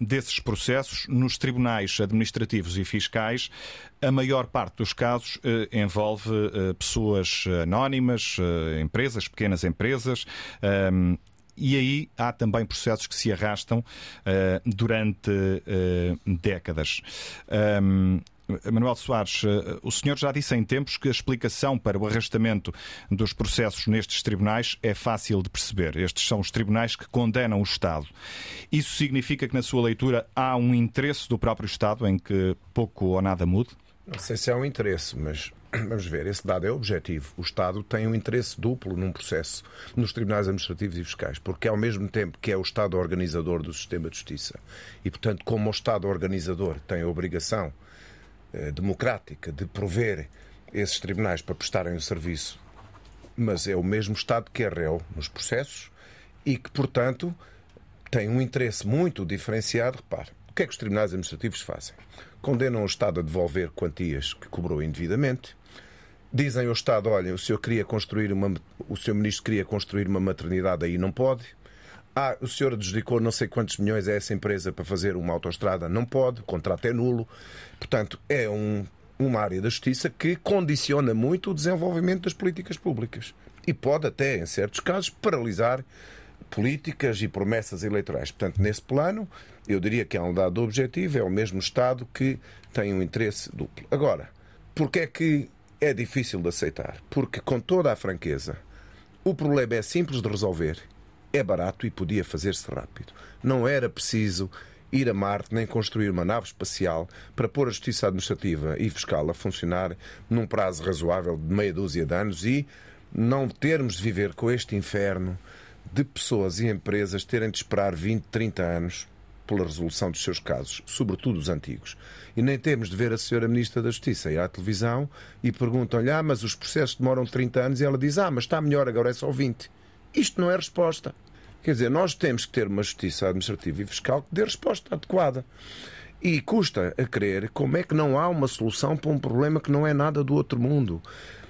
desses processos, nos tribunais administrativos e fiscais, a maior parte dos casos uh, envolve uh, pessoas anónimas, empresas, pequenas empresas. Um, e aí há também processos que se arrastam durante décadas. Um, Manuel Soares, eh, o senhor já disse em tempos que a explicação para o arrastamento dos processos nestes tribunais é fácil de perceber. Estes são os tribunais que condenam o Estado. Isso significa que, na sua leitura, há um interesse do próprio Estado em que pouco ou nada mude? Não sei se há um interesse, mas vamos ver, esse dado é objetivo. O Estado tem um interesse duplo num processo nos tribunais administrativos e fiscais, porque ao mesmo tempo que é o Estado organizador do sistema de justiça e, portanto, como o Estado organizador tem a obrigação eh, democrática de prover esses tribunais para prestarem o serviço, mas é o mesmo Estado que é réu nos processos e que, portanto, tem um interesse muito diferenciado. Repare, o que é que os tribunais administrativos fazem? Condenam o Estado a devolver quantias que cobrou indevidamente Dizem ao Estado, olha, o senhor queria construir uma, o senhor ministro queria construir uma maternidade aí, não pode. Ah, o senhor adjudicou não sei quantos milhões a essa empresa para fazer uma autoestrada, não pode, o contrato é nulo. Portanto, é um, uma área da justiça que condiciona muito o desenvolvimento das políticas públicas e pode até, em certos casos, paralisar políticas e promessas eleitorais. Portanto, nesse plano, eu diria que há um dado objetivo, é o mesmo Estado que tem um interesse duplo. Agora, porquê é que é difícil de aceitar? Porque, com toda a franqueza, o problema é simples de resolver, é barato e podia fazer-se rápido. Não era preciso ir a Marte nem construir uma nave espacial para pôr a justiça administrativa e fiscal a funcionar num prazo razoável de meia dúzia de anos e não termos de viver com este inferno de pessoas e empresas terem de esperar 20, 30 anos pela resolução dos seus casos, sobretudo os antigos. E nem temos de ver a senhora Ministra da Justiça ir à televisão e perguntam-lhe: Ah, mas os processos demoram 30 anos e ela diz: Ah, mas está melhor, agora é só 20. Isto não é resposta. Quer dizer, nós temos que ter uma justiça administrativa e fiscal que dê resposta adequada. E custa a crer como é que não há uma solução para um problema que não é nada do outro mundo.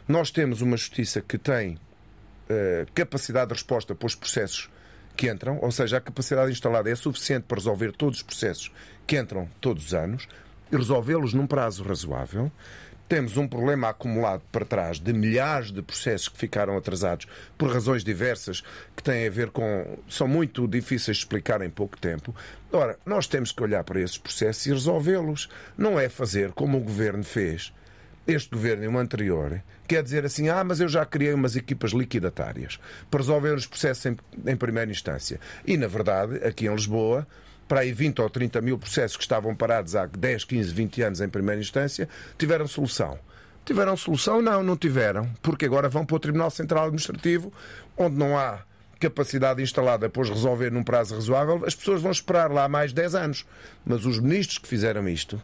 Nós temos uma justiça que tem uh, capacidade de resposta para os processos que entram, ou seja, a capacidade instalada é suficiente para resolver todos os processos que entram todos os anos e resolvê-los num prazo razoável. Temos um problema acumulado para trás de milhares de processos que ficaram atrasados por razões diversas que têm a ver com. são muito difíceis de explicar em pouco tempo. Ora, nós temos que olhar para esses processos e resolvê-los. Não é fazer como o governo fez este governo e o anterior quer dizer assim: ah, mas eu já criei umas equipas liquidatárias para resolver os processos em, em primeira instância. E, na verdade, aqui em Lisboa, para aí 20 ou 30 mil processos que estavam parados há 10, 15, 20 anos em primeira instância, tiveram solução. Tiveram solução? Não, não tiveram, porque agora vão para o Tribunal Central Administrativo, onde não há capacidade instalada para os resolver num prazo razoável, as pessoas vão esperar lá mais 10 anos. Mas os ministros que fizeram isto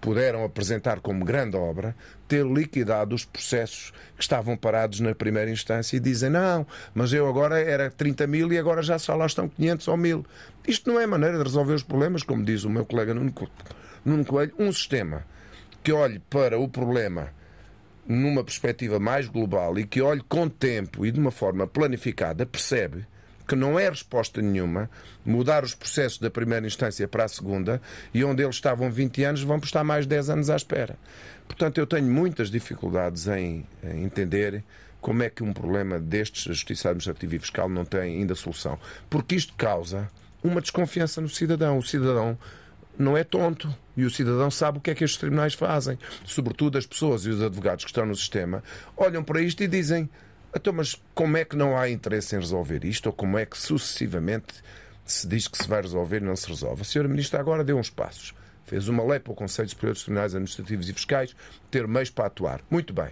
puderam apresentar como grande obra ter liquidado os processos que estavam parados na primeira instância e dizem não, mas eu agora era 30 mil e agora já só lá estão 500 ou 1000. Isto não é maneira de resolver os problemas, como diz o meu colega Nuno Coelho. Um sistema que olhe para o problema numa perspectiva mais global e que olhe com tempo e de uma forma planificada, percebe que não é resposta nenhuma mudar os processos da primeira instância para a segunda e onde eles estavam 20 anos vão estar mais 10 anos à espera. Portanto, eu tenho muitas dificuldades em, entender como é que um problema destes, a Justiça Administrativa e Fiscal, não tem ainda solução. Porque isto causa uma desconfiança no cidadão. O cidadão não é tonto e o cidadão sabe o que é que estes tribunais fazem. Sobretudo as pessoas e os advogados que estão no sistema olham para isto e dizem então, mas como é que não há interesse em resolver isto? Ou como é que sucessivamente se diz que se vai resolver e não se resolve? A senhora Ministra agora deu uns passos. Fez uma lei para o Conselho Superior dos Tribunais Administrativos e Fiscais ter meios para atuar. Muito bem.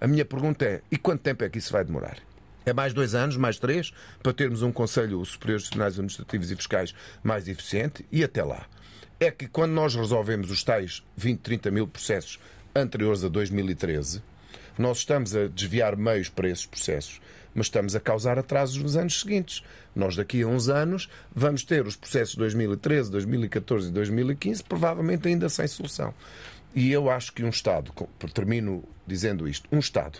A minha pergunta é: e quanto tempo é que isso vai demorar? É mais dois anos, mais três, para termos um Conselho Superior dos Tribunais Administrativos e Fiscais mais eficiente? E até lá. É que quando nós resolvemos os tais 20, 30 mil processos anteriores a 2013, nós estamos a desviar meios para esses processos, mas estamos a causar atrasos nos anos seguintes. Nós, daqui a uns anos, vamos ter os processos de 2013, 2014 e 2015, provavelmente ainda sem solução. E eu acho que um Estado, termino dizendo isto, um Estado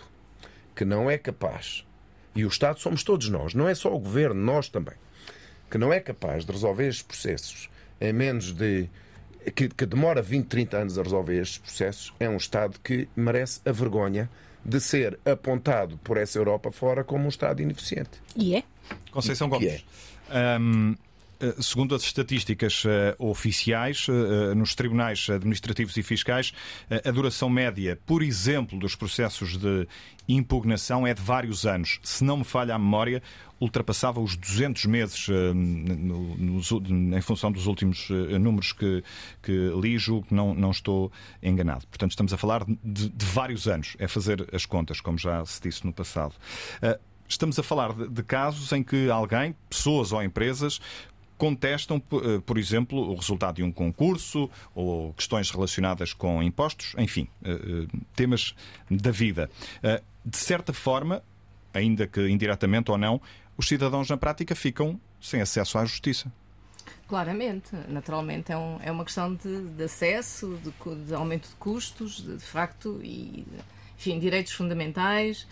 que não é capaz, e o Estado somos todos nós, não é só o Governo, nós também, que não é capaz de resolver estes processos em menos de que, que, demora 20, 30 anos a resolver estes processos, é um Estado que merece a vergonha de ser apontado por essa Europa fora como um Estado ineficiente. E é? Conceição Gomes. É. Um, eh, segundo as estatísticas uh, oficiais, uh, nos tribunais administrativos e fiscais, a duração média, por exemplo, dos processos de impugnação é de vários anos. Se não me falha a memória, ultrapassava os 200 meses em função dos últimos números que, que li, julgo que não, não estou enganado. Portanto, estamos a falar de, de vários anos. É fazer as contas, como já se disse no passado. Estamos a falar de, casos em que alguém, pessoas ou empresas, contestam, eh, por exemplo, o resultado de um concurso ou questões relacionadas com impostos, enfim, eh, eh, temas da vida. De certa forma, ainda que indiretamente ou não, os cidadãos na prática ficam sem acesso à justiça. Claramente, naturalmente é, um, é uma questão de, de acesso, de, de, aumento de custos, de, de facto, e enfim, direitos fundamentais,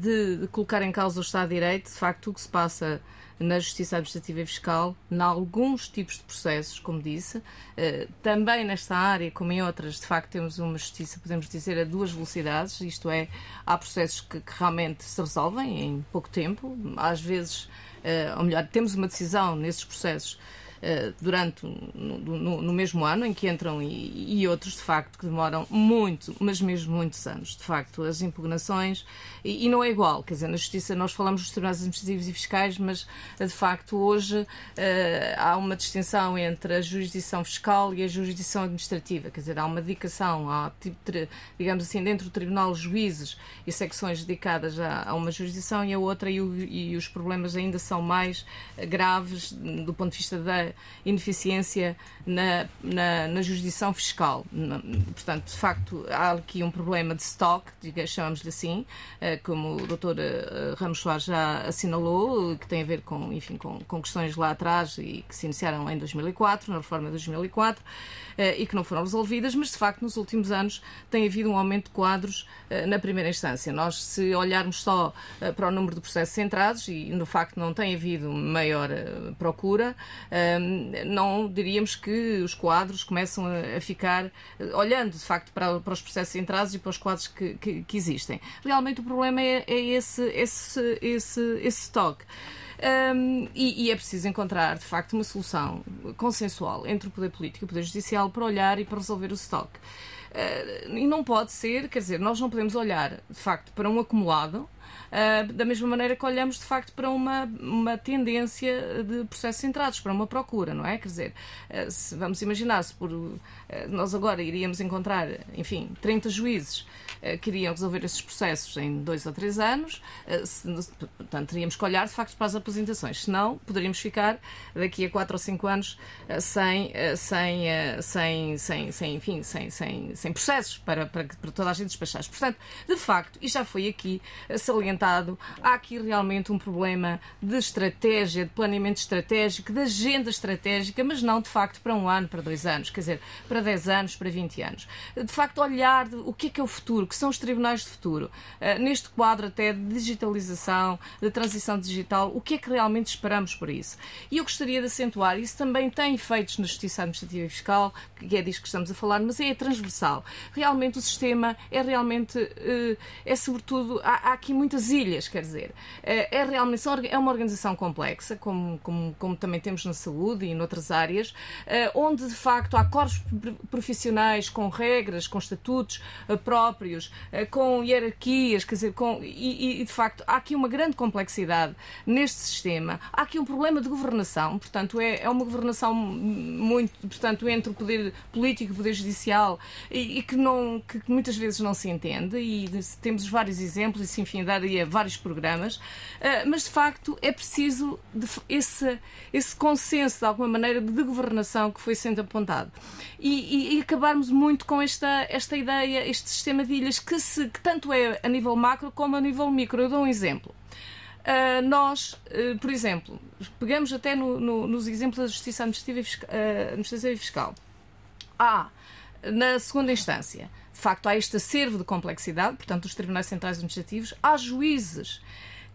de, de colocar em causa o Estado de Direito, de facto, o que se passa na Justiça Administrativa e Fiscal, em alguns tipos de processos, como disse. Eh, também nesta área, como em outras, de facto, temos uma justiça, podemos dizer, a duas velocidades, isto é, há processos que, que realmente se resolvem em pouco tempo, às vezes, eh, ou melhor, temos uma decisão nesses processos eh, durante no, no, no, mesmo ano em que entram e, e, outros de facto que demoram muito, mas mesmo muitos anos. De facto, as impugnações e, e, não é igual, quer dizer, na justiça nós falamos dos tribunais administrativos e fiscais, mas de facto hoje uh, há uma distinção entre a jurisdição fiscal e a jurisdição administrativa, quer dizer, há uma dedicação, há, tipo, digamos assim, dentro do tribunal juízes e secções dedicadas a, a uma jurisdição e a outra e, o, e os problemas ainda são mais graves do ponto de vista da ineficiência na, na, na jurisdição fiscal. Portanto, de facto, há aqui um problema de stock, chamamos-lhe assim, eh, como o Dr. Eh, Ramos Soares já assinalou, que tem a ver com, enfim, com, com questões lá atrás e que se iniciaram em 2004, na reforma de 2004, eh, e que não foram resolvidas, mas de facto nos últimos anos tem havido um aumento de quadros na primeira instância. Nós, se olharmos só para o número de processos centrados, e no facto não tem havido maior procura, não diríamos que os quadros começam a, ficar, olhando de facto para, para os processos centrados e para os quadros que, que, que existem. Realmente o problema é, é esse, esse, esse, esse stock. Um, e, e, é preciso encontrar, de facto, uma solução consensual entre o poder político e o poder judicial para olhar e para resolver o stock. Uh, e não pode ser, quer dizer, nós não podemos olhar, de facto, para um acumulado uh, da mesma maneira que olhamos de facto para uma, uma tendência de processos centrados, para uma procura, não é? Quer dizer, uh, vamos imaginar se por uh, nós agora iríamos encontrar, enfim, 30 juízes que iriam resolver esses processos em dois ou três anos, se, portanto, teríamos que olhar de facto para as apresentações, senão poderíamos ficar daqui a quatro ou cinco anos sem, sem, sem, sem, sem, enfim, sem, sem, sem processos para, para, para toda a gente despachar. Portanto, de facto, e já foi aqui salientado há aqui realmente um problema de estratégia, de planeamento estratégico, de agenda estratégica, mas não de facto para um ano, para dois anos, quer dizer, para 10 anos, para 20 anos. De facto, olhar o que é que é o futuro, que são os tribunais de futuro. Uh, neste quadro até de digitalização, de transição digital, o que é que realmente esperamos por isso? E eu gostaria de acentuar, isso também tem efeitos na justiça administrativa e fiscal, que é disso que estamos a falar, mas é transversal. Realmente o sistema é realmente, uh, é sobretudo, há, há aqui muitas ilhas, quer dizer. É, é realmente é uma organização complexa, como, como, como também temos na saúde e noutras áreas, onde de facto há corpos profissionais com regras, com estatutos é, próprios, com hierarquias, quer dizer, com, e, e de facto há aqui uma grande complexidade neste sistema. Há aqui um problema de governação, portanto, é, é uma governação muito, portanto, entre o poder político e o poder judicial e, e que, não, que muitas vezes não se entende e temos vários exemplos e se enfim daria vários programas, eh, mas de facto é preciso esse, esse consenso, de alguma maneira, de governação que foi sendo apontado. E, e, e, acabarmos muito com esta, esta ideia, este sistema de ilhas, que, se, que tanto é a nível macro como a nível micro. Eu dou um exemplo. Uh, nós, uh, por exemplo, pegamos até no, no, nos exemplos da Justiça Administrativa e Fiscal. Uh, administrativa e fiscal. Há, na segunda instância, de facto, há este acervo de complexidade, portanto, os tribunais centrais administrativos, há juízes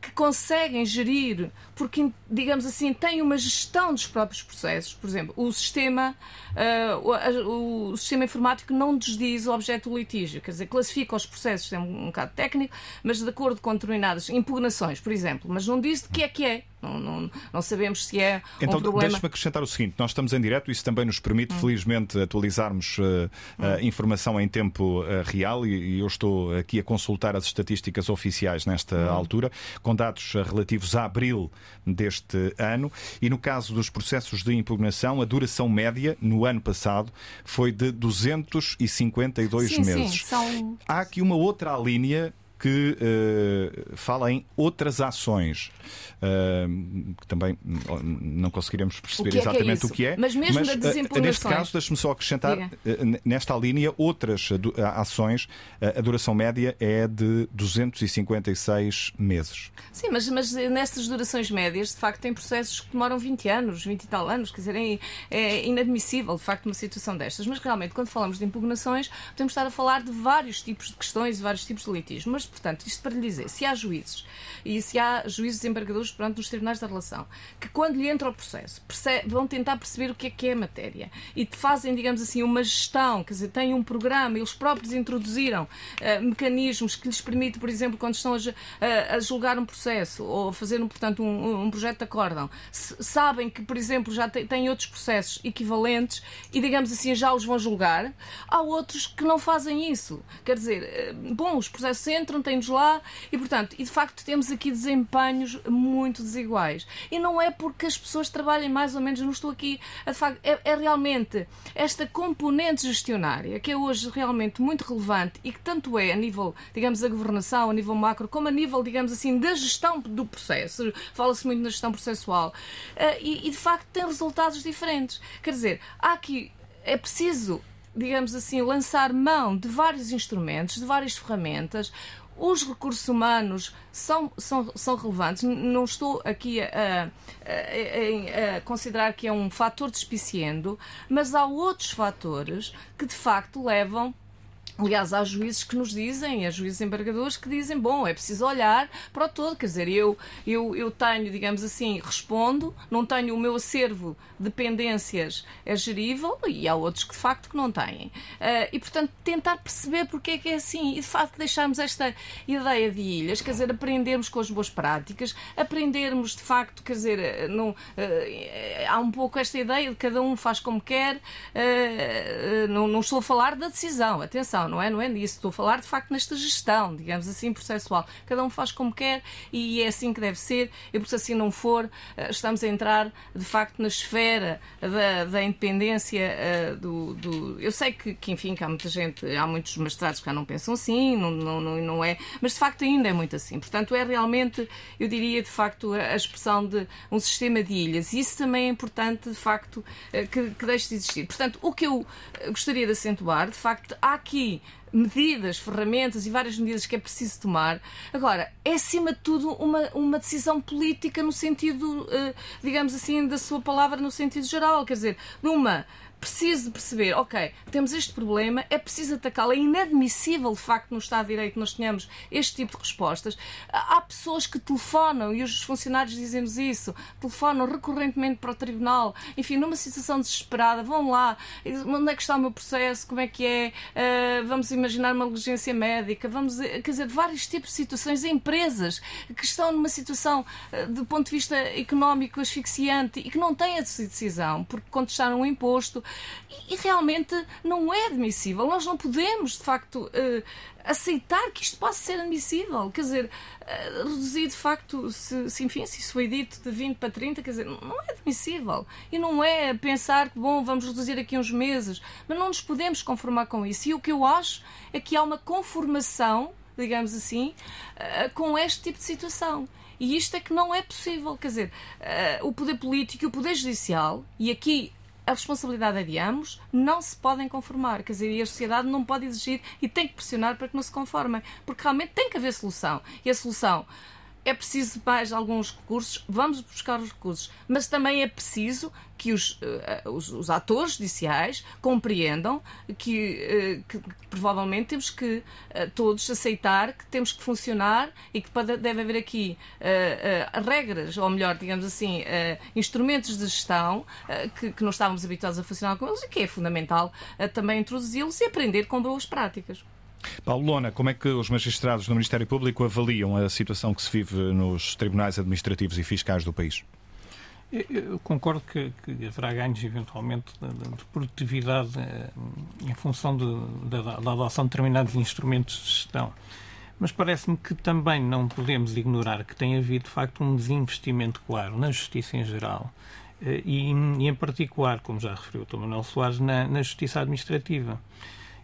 que conseguem gerir, porque, digamos assim, têm uma gestão dos próprios processos. Por exemplo, o sistema, uh, o, o, sistema informático não nos diz o objeto do litígio, quer dizer, classifica os processos, é um, um bocado técnico, mas de acordo com determinadas impugnações, por exemplo, mas não diz de que é que é. Não, não, não sabemos se é então, um problema. Deixa-me acrescentar o seguinte: nós estamos em direto, isso também nos permite, hum. felizmente, atualizarmos uh, hum. informação em tempo uh, real e, e, eu estou aqui a consultar as estatísticas oficiais nesta hum. altura, com dados relativos a abril deste ano. E no caso dos processos de impugnação, a duração média no ano passado foi de 252 sim, meses. Sim, são... Há aqui uma outra linha que uh, fala em outras ações, uh, que também não conseguiremos perceber o é exatamente que é o que é. Mas mesmo mas, uh, neste caso, deixe-me só acrescentar, nesta linha, outras ações, a duração média é de 256 meses. Sim, mas, mas nessas durações médias, de facto, tem processos que demoram 20 anos, 20 e tal anos, quer dizer, é, é inadmissível, de facto, uma situação destas. Mas realmente, quando falamos de impugnações, podemos estar a falar de vários tipos de questões e vários tipos de litígios. Mas, portanto, isto para lhe dizer, se há juízes e se há juízes embargadores perante nos tribunais da relação, que quando lhe entra o processo percebe, vão tentar perceber o que é que é a matéria e fazem, digamos assim, uma gestão, quer dizer, têm um programa, eles próprios introduziram uh, mecanismos que lhes permitem, por exemplo, quando estão a, a, a julgar um processo ou a fazer, portanto, um, um projeto de acórdão, sabem que, por exemplo, já têm outros processos equivalentes e, digamos assim, já os vão julgar. Há outros que não fazem isso. Quer dizer, eh, bom, os processos entram, têm-nos lá e, portanto, e de facto temos aqui desempenhos muito desiguais. E não é porque as pessoas trabalhem mais ou menos, não estou aqui, a, de facto, é, é realmente esta componente gestionária que é hoje realmente muito relevante e que tanto é a nível, digamos, da governação, a nível macro, como a nível, digamos assim, da gestão do processo. Fala-se muito na gestão processual. Uh, e, e, de facto, tem resultados diferentes. Quer dizer, há aqui, é preciso digamos assim, lançar mão de vários instrumentos, de várias ferramentas. Os recursos humanos são, são, são relevantes. Não estou aqui a, a, a, a considerar que é um fator despiciendo, mas há outros fatores que de facto levam Aliás, há juízes que nos dizem, há juízes embargadores que dizem, bom, é preciso olhar para o todo, quer dizer, eu, eu, eu tenho, digamos assim, respondo, não tenho o meu acervo de pendências é gerível e há outros que de facto que não têm. Uh, e, portanto, tentar perceber porque é que é assim e, de facto, deixarmos esta ideia de ilhas, quer dizer, aprendermos com as boas práticas, aprendermos, de facto, quer dizer, não, uh, há um pouco esta ideia de cada um faz como quer, uh, não, não estou a falar da decisão, atenção, não, é? Não é nisso. Estou a falar, de facto, nesta gestão, digamos assim, processual. Cada um faz como quer e é assim que deve ser. E porque se assim não for, eh, estamos a entrar, de facto, na esfera da, da independência uh, do, do, Eu sei que, que, enfim, que há muita gente, há muitos magistrados que já não pensam assim, não, não, não, é, mas de facto ainda é muito assim. Portanto, é realmente, eu diria, de facto, a expressão de um sistema de ilhas. Isso também é importante, de facto, uh, que, que deixe de existir. Portanto, o que eu gostaria de acentuar, de facto, há aqui medidas, ferramentas e várias medidas que é preciso tomar. Agora, é acima de tudo uma, uma decisão política no sentido, eh, digamos assim, da sua palavra no sentido geral. Quer dizer, numa preciso perceber, ok, temos este problema, é preciso atacá-lo. É inadmissível, de facto, no Estado de Direito nós tenhamos este tipo de respostas. Há pessoas que telefonam, e os funcionários dizem-nos isso, telefonam recorrentemente para o Tribunal, enfim, numa situação desesperada, vão lá, onde é que está o meu processo, como é que é, uh, vamos imaginar uma negligência médica, vamos, quer dizer, vários tipos de situações, empresas que estão numa situação, uh, do ponto de vista económico, asfixiante e que não têm a decisão, porque contestaram um imposto, e, e realmente não é admissível. Nós não podemos, de facto, uh, aceitar que isto possa ser admissível. Quer dizer, uh, reduzir de facto, se, se, enfim, se isso foi dito de 20 para 30, quer dizer, não é admissível. E não é pensar que, bom, vamos reduzir aqui uns meses, mas não nos podemos conformar com isso. E o que eu acho é que há uma conformação, digamos assim, uh, com este tipo de situação. E isto é que não é possível. Quer dizer, o poder político e o poder judicial, e aqui a responsabilidade é de ambos, não se podem conformar. Quer dizer, e a sociedade não pode exigir e tem que pressionar para que não se conformem. Porque realmente tem que haver solução. E a solução é preciso mais alguns recursos, vamos buscar os recursos, mas também é preciso que os, uh, os, os, atores judiciais compreendam que, uh, que, que provavelmente temos que uh, todos aceitar que temos que funcionar e que deve haver aqui regras, ou melhor, digamos assim, instrumentos de gestão que, que não estávamos habituados a funcionar com eles e que é fundamental também introduzi-los e aprender com boas práticas. Paulo Lona, como é que os magistrados do Ministério Público avaliam a situação que se vive nos tribunais administrativos e fiscais do país? Eu concordo que, que haverá ganhos, eventualmente, de, de produtividade eh, em função de, de, da adoção de determinados instrumentos de gestão. Mas parece-me que também não podemos ignorar que tem havido, de facto, um desinvestimento claro na justiça em geral eh, e, em particular, como já referiu o Dr. Manuel Soares, na, na justiça administrativa.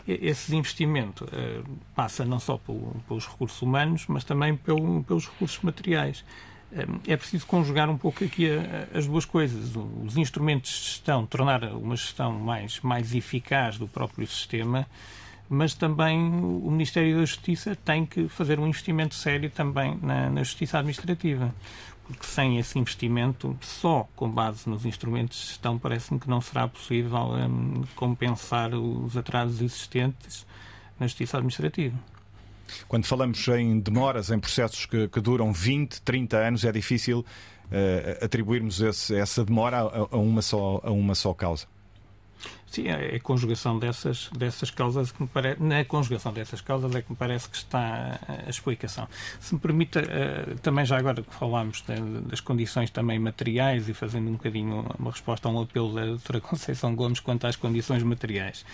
Esse investimento uh, passa não só pelo, pelos recursos humanos, mas também pelo, pelos recursos materiais. Uh, é preciso conjugar um pouco aqui a, a, as duas coisas. Os instrumentos de gestão, tornar uma gestão mais, mais eficaz do próprio sistema, mas também o Ministério da Justiça tem que fazer um investimento sério também na, na justiça administrativa porque sem esse investimento, só com base nos instrumentos de gestão, parece-me que não será possível um, compensar os atrasos existentes na justiça administrativa. Quando falamos em demoras, em processos que, que duram 20, 30 anos, é difícil uh, atribuirmos esse, essa demora a, a, uma só, a uma só causa. Sim, é a conjugação dessas, dessas causas que me parece, na conjugação dessas causas é que me parece que está a explicação. Se me permita, uh, também já agora que falámos das condições também materiais e fazendo um bocadinho uma resposta a um apelo da doutora Conceição Gomes quanto às condições materiais.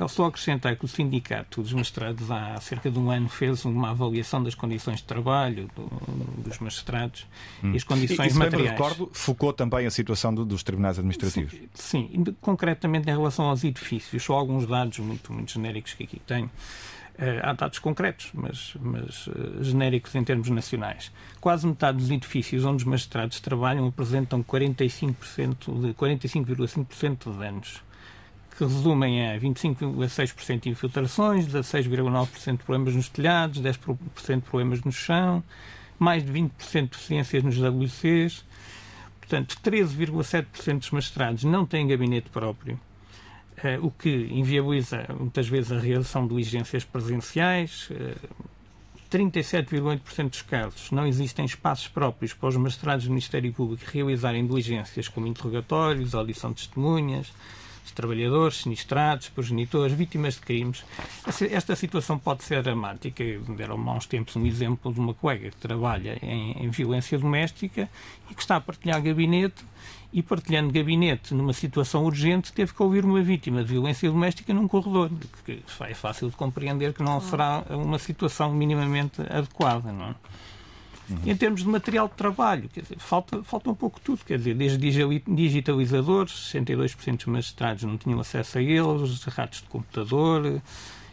Eu só acrescentar que o Sindicato dos Magistrados há cerca de um ano fez uma avaliação das condições de trabalho do, dos magistrados hum. e as condições e, e, materiais. recordo, focou também a situação do, dos tribunais administrativos. Sim, sim, concretamente em relação aos edifícios, só alguns dados muito, muito genéricos que aqui tenho. Uh, há dados concretos, mas, mas uh, genéricos em termos nacionais. Quase metade dos edifícios onde os magistrados trabalham apresentam 45% de 45,5% de danos que resumem a 25,6% de infiltrações, 16,9% de problemas nos telhados, 10% de problemas no chão, mais de 20% de deficiências nos WCs. Portanto, 13,7% dos magistrados não têm gabinete próprio, eh, o que inviabiliza muitas vezes a realização de diligências presenciais. 37,8% eh, dos casos não existem espaços próprios para os magistrados do Ministério Público realizarem diligências como interrogatórios, audição de testemunhas, de trabalhadores, sinistrados, progenitores, vítimas de crimes. Esta situação pode ser dramática. Deram-me há uns tempos um exemplo de uma colega que trabalha em, em violência doméstica e que está a partilhar gabinete e partilhando gabinete numa situação urgente teve que ouvir uma vítima de violência doméstica num corredor, que é fácil de compreender que não será uma situação minimamente adequada, não é? Uhum. Em termos de material de trabalho, quer dizer, falta, falta um pouco tudo, quer dizer, desde digitalizadores, 62% dos magistrados não tinham acesso a eles, ratos de computador,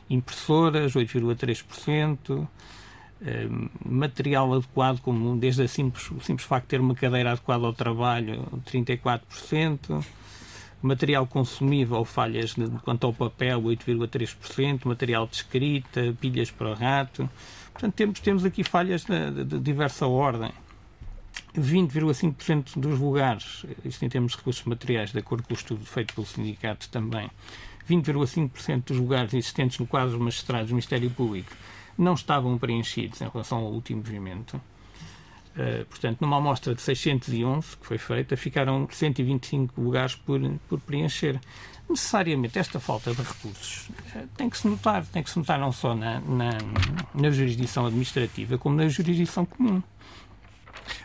impressoras, 8,3%, eh, material adequado, como desde a simples, o simples facto de ter uma cadeira adequada ao trabalho, 34%, material consumível, falhas de, quanto ao papel, 8,3%, material de escrita, pilhas para o rato, Portanto, temos, temos aqui falhas de, de diversa ordem. 20,5% dos lugares, isto em termos de recursos materiais, de acordo com o estudo feito pelo sindicato também, 20,5% dos lugares existentes no quadro magistrados do Ministério Público não estavam preenchidos em relação ao último movimento. Uh, portanto, numa amostra de 611 que foi feita, ficaram 125 lugares por, por preencher necessariamente esta falta de recursos eh, tem que se notar, tem que se notar não só na, na, na jurisdição administrativa, como na jurisdição comum.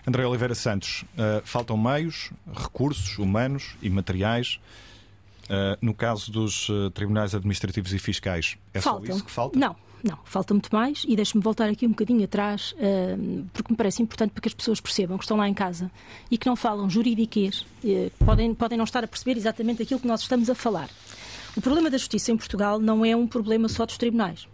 André Oliveira Santos, uh, faltam meios, recursos humanos e materiais. Uh, no caso dos uh, tribunais administrativos e fiscais, é faltam. só isso que falta? Não, não, falta muito mais e deixe-me voltar aqui um bocadinho atrás, uh, porque me parece importante para que as pessoas percebam que estão lá em casa e que não falam juridiquês, uh, podem, podem não estar a perceber exatamente aquilo que nós estamos a falar. O problema da justiça em Portugal não é um problema só dos tribunais.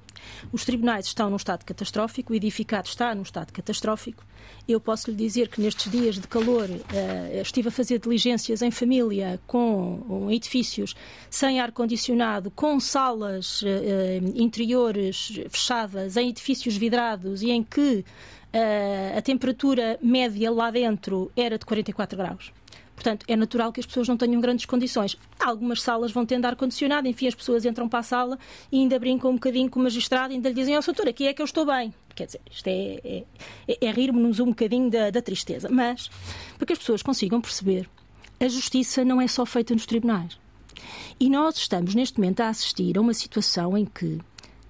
Os tribunais estão num estado catastrófico, o edificado está num estado catastrófico. Eu posso lhe dizer que nestes dias de calor uh, estive a fazer diligências em família com edifícios sem ar-condicionado, com salas uh, interiores fechadas, em edifícios vidrados e em que uh, a temperatura média lá dentro era de 44 graus. Portanto, é natural que as pessoas não tenham grandes condições. Algumas salas vão tendo ar-condicionado, enfim, as pessoas entram para a sala e ainda brincam um bocadinho com o magistrado e ainda lhe dizem, ó, oh, doutor, aqui é que eu estou bem. Quer dizer, isto é, é, é, é rir-nos um bocadinho da, da tristeza. Mas, para que as pessoas consigam perceber, a justiça não é só feita nos tribunais. E nós estamos, neste momento, a assistir a uma situação em que,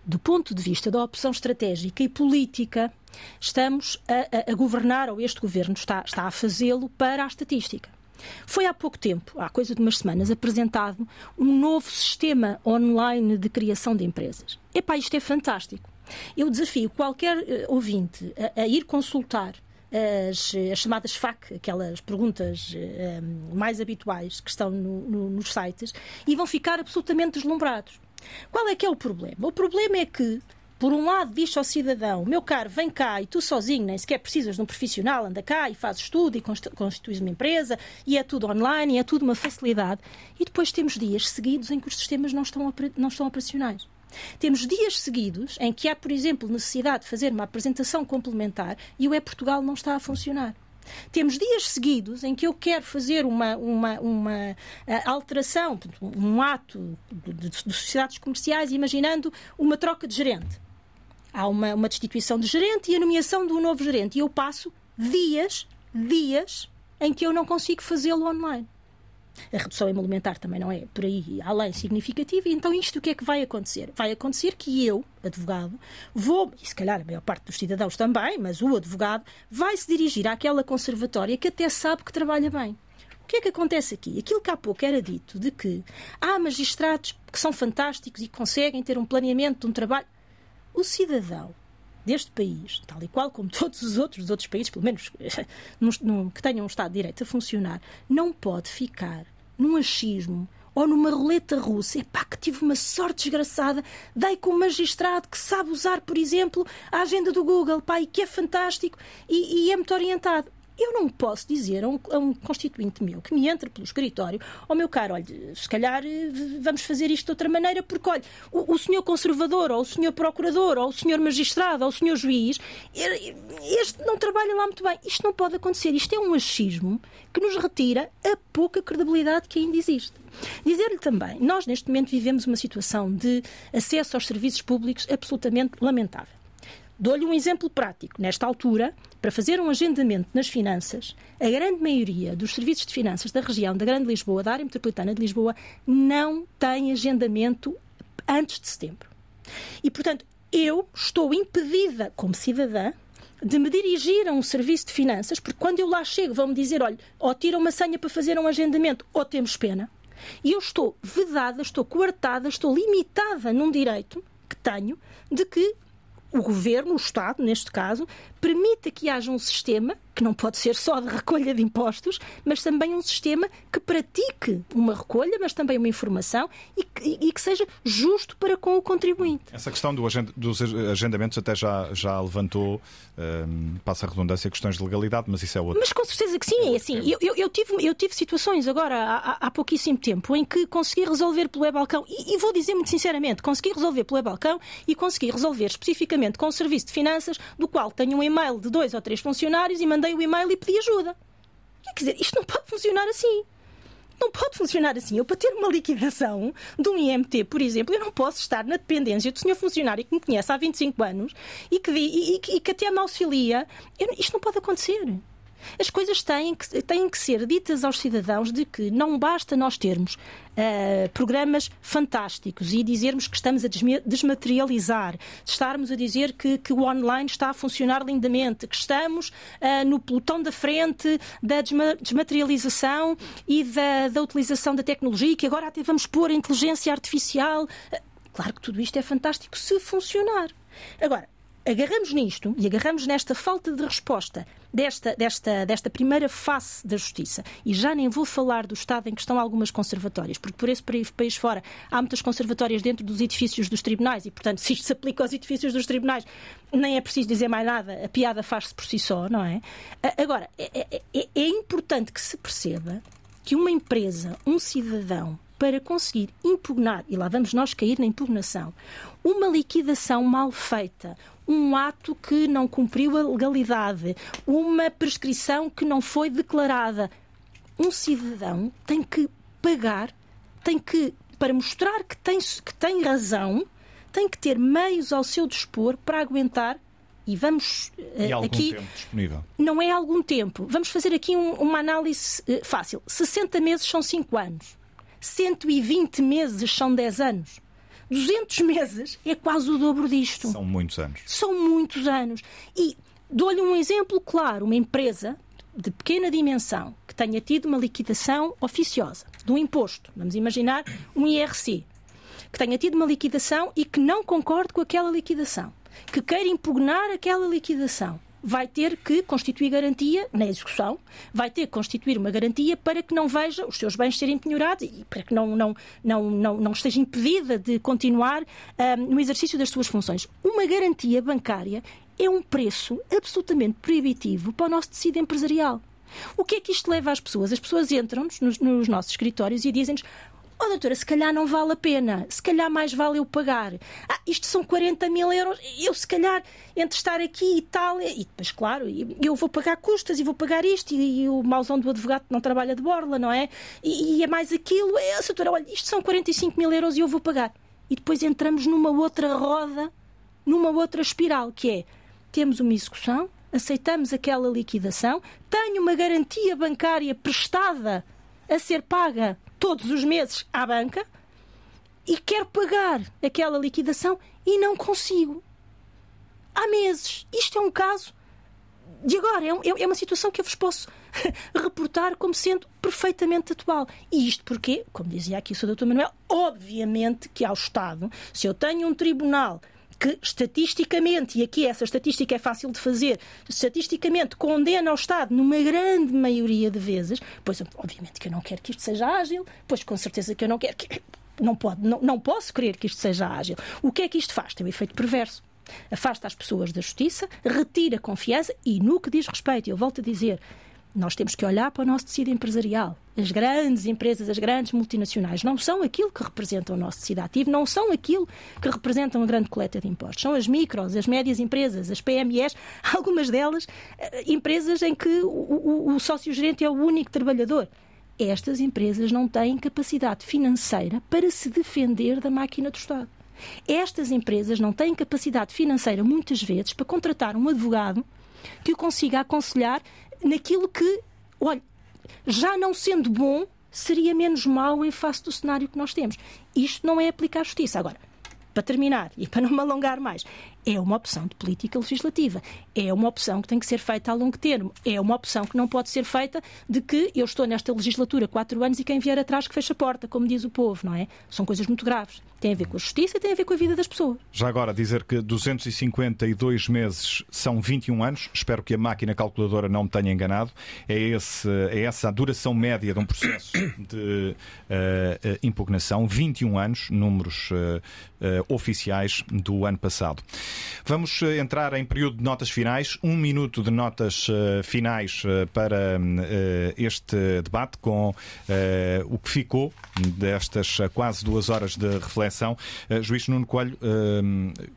do ponto de vista da opção estratégica e política, estamos a, a, a governar, ou este governo está, está a fazê-lo, para a estatística. Foi há pouco tempo, há coisa de umas semanas, apresentado um novo sistema online de criação de empresas. Epá, isto é fantástico. Eu desafio qualquer uh, ouvinte a, a, ir consultar as, as, chamadas FAQ, aquelas perguntas uh, mais habituais que estão no, no, nos sites, e vão ficar absolutamente deslumbrados. Qual é que é o problema? O problema é que por um lado, diz ao cidadão: meu caro, vem cá e tu sozinho nem sequer precisas de um profissional, anda cá e fazes tudo e constituis uma empresa e é tudo online e é tudo uma facilidade. E depois temos dias seguidos em que os sistemas não estão, não estão operacionais. Temos dias seguidos em que há, por exemplo, necessidade de fazer uma apresentação complementar e o E-Portugal não está a funcionar. Temos dias seguidos em que eu quero fazer uma, uma, uma eh, alteração, um ato de, de sociedades comerciais, imaginando uma troca de gerente há uma, uma destituição de gerente e a nomeação de um novo gerente. E eu passo dias, dias, em que eu não consigo fazê-lo online. A redução emolumentar também não é por aí além significativa. Então, isto o que é que vai acontecer? Vai acontecer que eu, advogado, vou, e se calhar a maior parte dos cidadãos também, mas o advogado, vai se dirigir àquela conservatória que até sabe que trabalha bem. O que é que acontece aqui? Aquilo que há pouco era dito de que há magistrados que são fantásticos e conseguem ter um planeamento de um trabalho o cidadão deste país, tal e qual como todos os outros dos outros países, pelo menos que tenham um Estado de Direito a funcionar, não pode ficar num achismo ou numa roleta russa. Epá, que tive uma sorte desgraçada, dei com um magistrado que sabe usar, por exemplo, a agenda do Google, pá, e que é fantástico e, e é muito orientado. Eu não posso dizer a um, a um, constituinte meu que me entra pelo escritório, ó oh, meu caro, olha, se calhar eh, vamos fazer isto de outra maneira, porque, olha, o, o senhor conservador, ou o senhor procurador, ou o senhor magistrado, ou o senhor juiz, este não trabalha lá muito bem. Isto não pode acontecer. Isto é um achismo que nos retira a pouca credibilidade que ainda existe. Dizer-lhe também, nós neste momento vivemos uma situação de acesso aos serviços públicos absolutamente lamentável. Dou-lhe um exemplo prático. Nesta altura, para fazer um agendamento nas finanças, a grande maioria dos serviços de finanças da região da Grande Lisboa, da área metropolitana de Lisboa, não tem agendamento antes de setembro. E, portanto, eu estou impedida, como cidadã, de me dirigir a um serviço de finanças, porque quando eu lá chego vão-me dizer, olha, ou tira uma senha para fazer um agendamento, ou temos pena. E eu estou vedada, estou coartada, estou limitada num direito que tenho de que o governo, o Estado, neste caso, permita que haja um sistema que não pode ser só de recolha de impostos, mas também um sistema que pratique uma recolha, mas também uma informação e que, e que seja justo para com o contribuinte. Essa questão do agend dos agendamentos até já, já levantou, um, passa a redundância, questões de legalidade, mas isso é outro. Mas com certeza que sim, é assim. Eu, eu, eu, tive, eu tive situações agora há, há pouquíssimo tempo em que consegui resolver pelo e-balcão e, e vou dizer muito sinceramente, consegui resolver pelo e-balcão e consegui resolver especificamente com o serviço de finanças, do qual tenho um e-mail de dois ou três funcionários e mandei o e-mail e pedi ajuda. Quer dizer, isto não pode funcionar assim. Não pode funcionar assim. Eu, para ter uma liquidação de um IMT, por exemplo, eu não posso estar na dependência do senhor funcionário que me conhece há 25 anos e que, e, e, e que até me auxilia. Eu, isto não pode acontecer. As coisas têm que, têm que ser ditas aos cidadãos de que não basta nós termos uh, programas fantásticos e dizermos que estamos a desmaterializar, estarmos a dizer que, que o online está a funcionar lindamente, que estamos uh, no pelotão da frente da desmaterialização e da, da utilização da tecnologia, que agora até vamos pôr a inteligência artificial. Uh, claro que tudo isto é fantástico se funcionar. Agora, agarramos nisto e agarramos nesta falta de resposta desta, desta, desta primeira face da justiça, e já nem vou falar do Estado em que estão algumas conservatórias, porque por esse país fora há muitas conservatórias dentro dos edifícios dos tribunais, e portanto, se isto se aplica aos edifícios dos tribunais, nem é preciso dizer mais nada, a piada faz-se por si só, não é? Agora, é, é, é, é importante que se perceba que uma empresa, um cidadão, para conseguir impugnar, e lá vamos nós cair na impugnação, uma liquidação mal feita, um ato que não cumpriu a legalidade, uma prescrição que não foi declarada. Um cidadão tem que pagar, tem que, para mostrar que tem, que tem razão, tem que ter meios ao seu dispor para aguentar e vamos e algum aqui tempo disponível. não é algum tempo. Vamos fazer aqui um, uma análise uh, fácil. 60 meses são 5 anos. 120 meses são 10 anos. 200 meses é quase o dobro disto. São muitos anos. São muitos anos. E dou-lhe um exemplo claro: uma empresa de pequena dimensão que tenha tido uma liquidação oficiosa de um imposto, vamos imaginar um IRC, que tenha tido uma liquidação e que não concorde com aquela liquidação, que queira impugnar aquela liquidação. Vai ter que constituir garantia na execução, vai ter que constituir uma garantia para que não veja os seus bens serem penhorados e para que não, não, não, não, não esteja impedida de continuar um, no exercício das suas funções. Uma garantia bancária é um preço absolutamente proibitivo para o nosso tecido empresarial. O que é que isto leva às pessoas? As pessoas entram-nos nos, nos nossos escritórios e dizem-nos Oh, doutora, se calhar não vale a pena. Se calhar mais vale eu pagar. Ah, isto são 40 mil euros. Eu, se calhar, entre estar aqui e tal. E depois, claro, eu vou pagar custas e vou pagar isto. E, e o mauzão do advogado não trabalha de borla, não é? E, e é mais aquilo. É, doutora, olha, isto são 45 mil euros e eu vou pagar. E depois entramos numa outra roda, numa outra espiral, que é temos uma execução, aceitamos aquela liquidação, tenho uma garantia bancária prestada a ser paga todos os meses à banca e quero pagar aquela liquidação e não consigo. Há meses. Isto é um caso de agora. É, é, é uma situação que eu vos posso reportar como sendo perfeitamente atual. E isto porque, como dizia aqui o Sr. Dr. Manuel, obviamente que ao Estado, se eu tenho um tribunal que estatisticamente, e aqui essa estatística é fácil de fazer, estatisticamente condena o Estado numa grande maioria de vezes, pois obviamente que eu não quero que isto seja ágil, pois com certeza que eu não quero que. Não, pode, não, não posso querer que isto seja ágil. O que é que isto faz? Tem um efeito perverso afasta as pessoas da justiça, retira confiança e, no que diz respeito, eu volto a dizer, nós temos que olhar para o nosso tecido empresarial. As grandes empresas, as grandes multinacionais, não são aquilo que representam o nosso tecido ativo, não são aquilo que representam a grande coleta de impostos. São as micros, as médias empresas, as PMEs, algumas delas eh, empresas em que o, o, o sócio-gerente é o único trabalhador. Estas empresas não têm capacidade financeira para se defender da máquina do Estado. Estas empresas não têm capacidade financeira, muitas vezes, para contratar um advogado que o consiga aconselhar naquilo que, olha, já não sendo bom, seria menos mau em face do cenário que nós temos. Isto não é aplicar justiça. Agora, para terminar e para não me alongar mais, é uma opção de política legislativa. É uma opção que tem que ser feita a longo termo. É uma opção que não pode ser feita de que eu estou nesta legislatura quatro anos e quem vier atrás que fecha a porta, como diz o povo, não é? São coisas muito graves. Tem a ver com a justiça e tem a ver com a vida das pessoas. Já agora, dizer que 252 meses são 21 anos. Espero que a máquina calculadora não me tenha enganado. É, esse, é essa a duração média de um processo de uh, impugnação. 21 anos, números uh, oficiais do ano passado. Vamos eh, entrar em período de notas finais. Um minuto de notas uh, finais para este debate com o que ficou destas quase duas horas de reflexão. Juiz Nuno Coelho,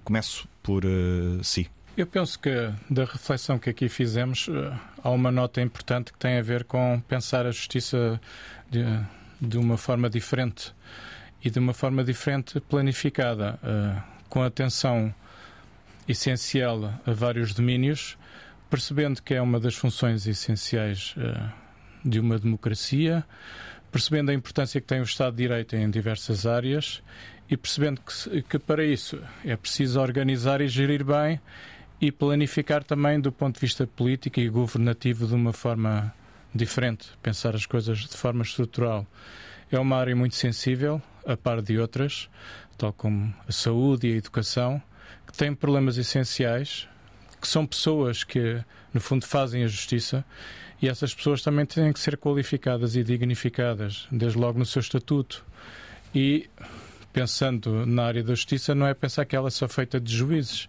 começo por si. Eu penso que da reflexão que aqui fizemos há uma nota importante que tem a ver com pensar a justiça de, de uma forma diferente e de uma forma diferente planificada, com atenção essencial a vários domínios, percebendo que é uma das funções essenciais uh, de uma democracia, percebendo a importância que tem o Estado de Direito em diversas áreas e percebendo que, que para isso é preciso organizar e gerir bem e planificar também do ponto de vista político e governativo de uma forma diferente, pensar as coisas de forma estrutural. É uma área muito sensível, a par de outras, tal como a saúde e a educação, que têm problemas essenciais, que são pessoas que, no fundo, fazem a justiça e essas pessoas também têm que ser qualificadas e dignificadas, desde logo no seu estatuto. E, pensando na área da justiça, não é pensar que ela é só feita de juízes,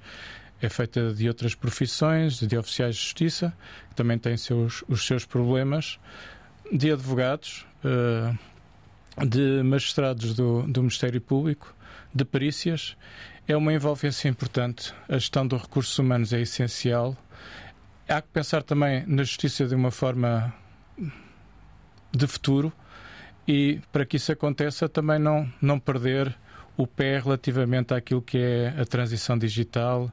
é feita de outras profissões, de oficiais de justiça, que também têm seus, os seus problemas, de advogados, eh, de magistrados do, do Ministério Público, de perícias é uma envolvência importante. A gestão dos recursos humanos é essencial. Há que pensar também na justiça de uma forma de futuro e, para que isso aconteça, também não, não perder o pé relativamente àquilo que é a transição digital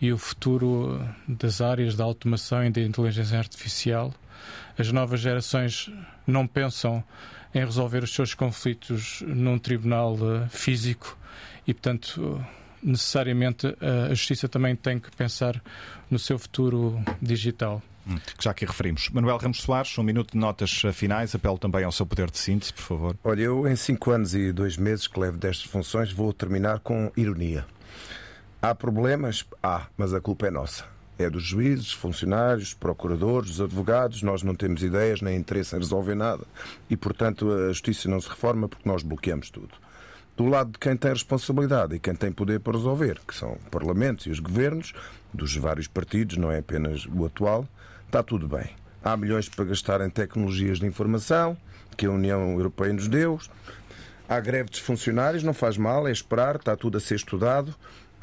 e o futuro das áreas da automação e da inteligência artificial. As novas gerações não pensam em resolver os seus conflitos num tribunal eh, físico e, portanto, necessariamente a justiça também tem que pensar no seu futuro digital. Hum, que já aqui referimos. Manuel Ramos Soares, um minuto de notas finais. Apelo também ao seu poder de síntese, por favor. Olha, eu em cinco anos e dois meses que levo destas funções vou terminar com ironia. Há problemas? Há, mas a culpa é nossa. É dos juízes, funcionários, procuradores, advogados. Nós não temos ideias nem interesse em resolver nada e, portanto, a justiça não se reforma porque nós bloqueamos tudo. Do lado de quem tem responsabilidade e quem tem poder para resolver, que são parlamentos e os governos, dos vários partidos, não é apenas o atual, está tudo bem. Há milhões para gastar em tecnologias de informação que a União Europeia nos deu. Há greve dos funcionários, não faz mal, é esperar, está tudo a ser estudado.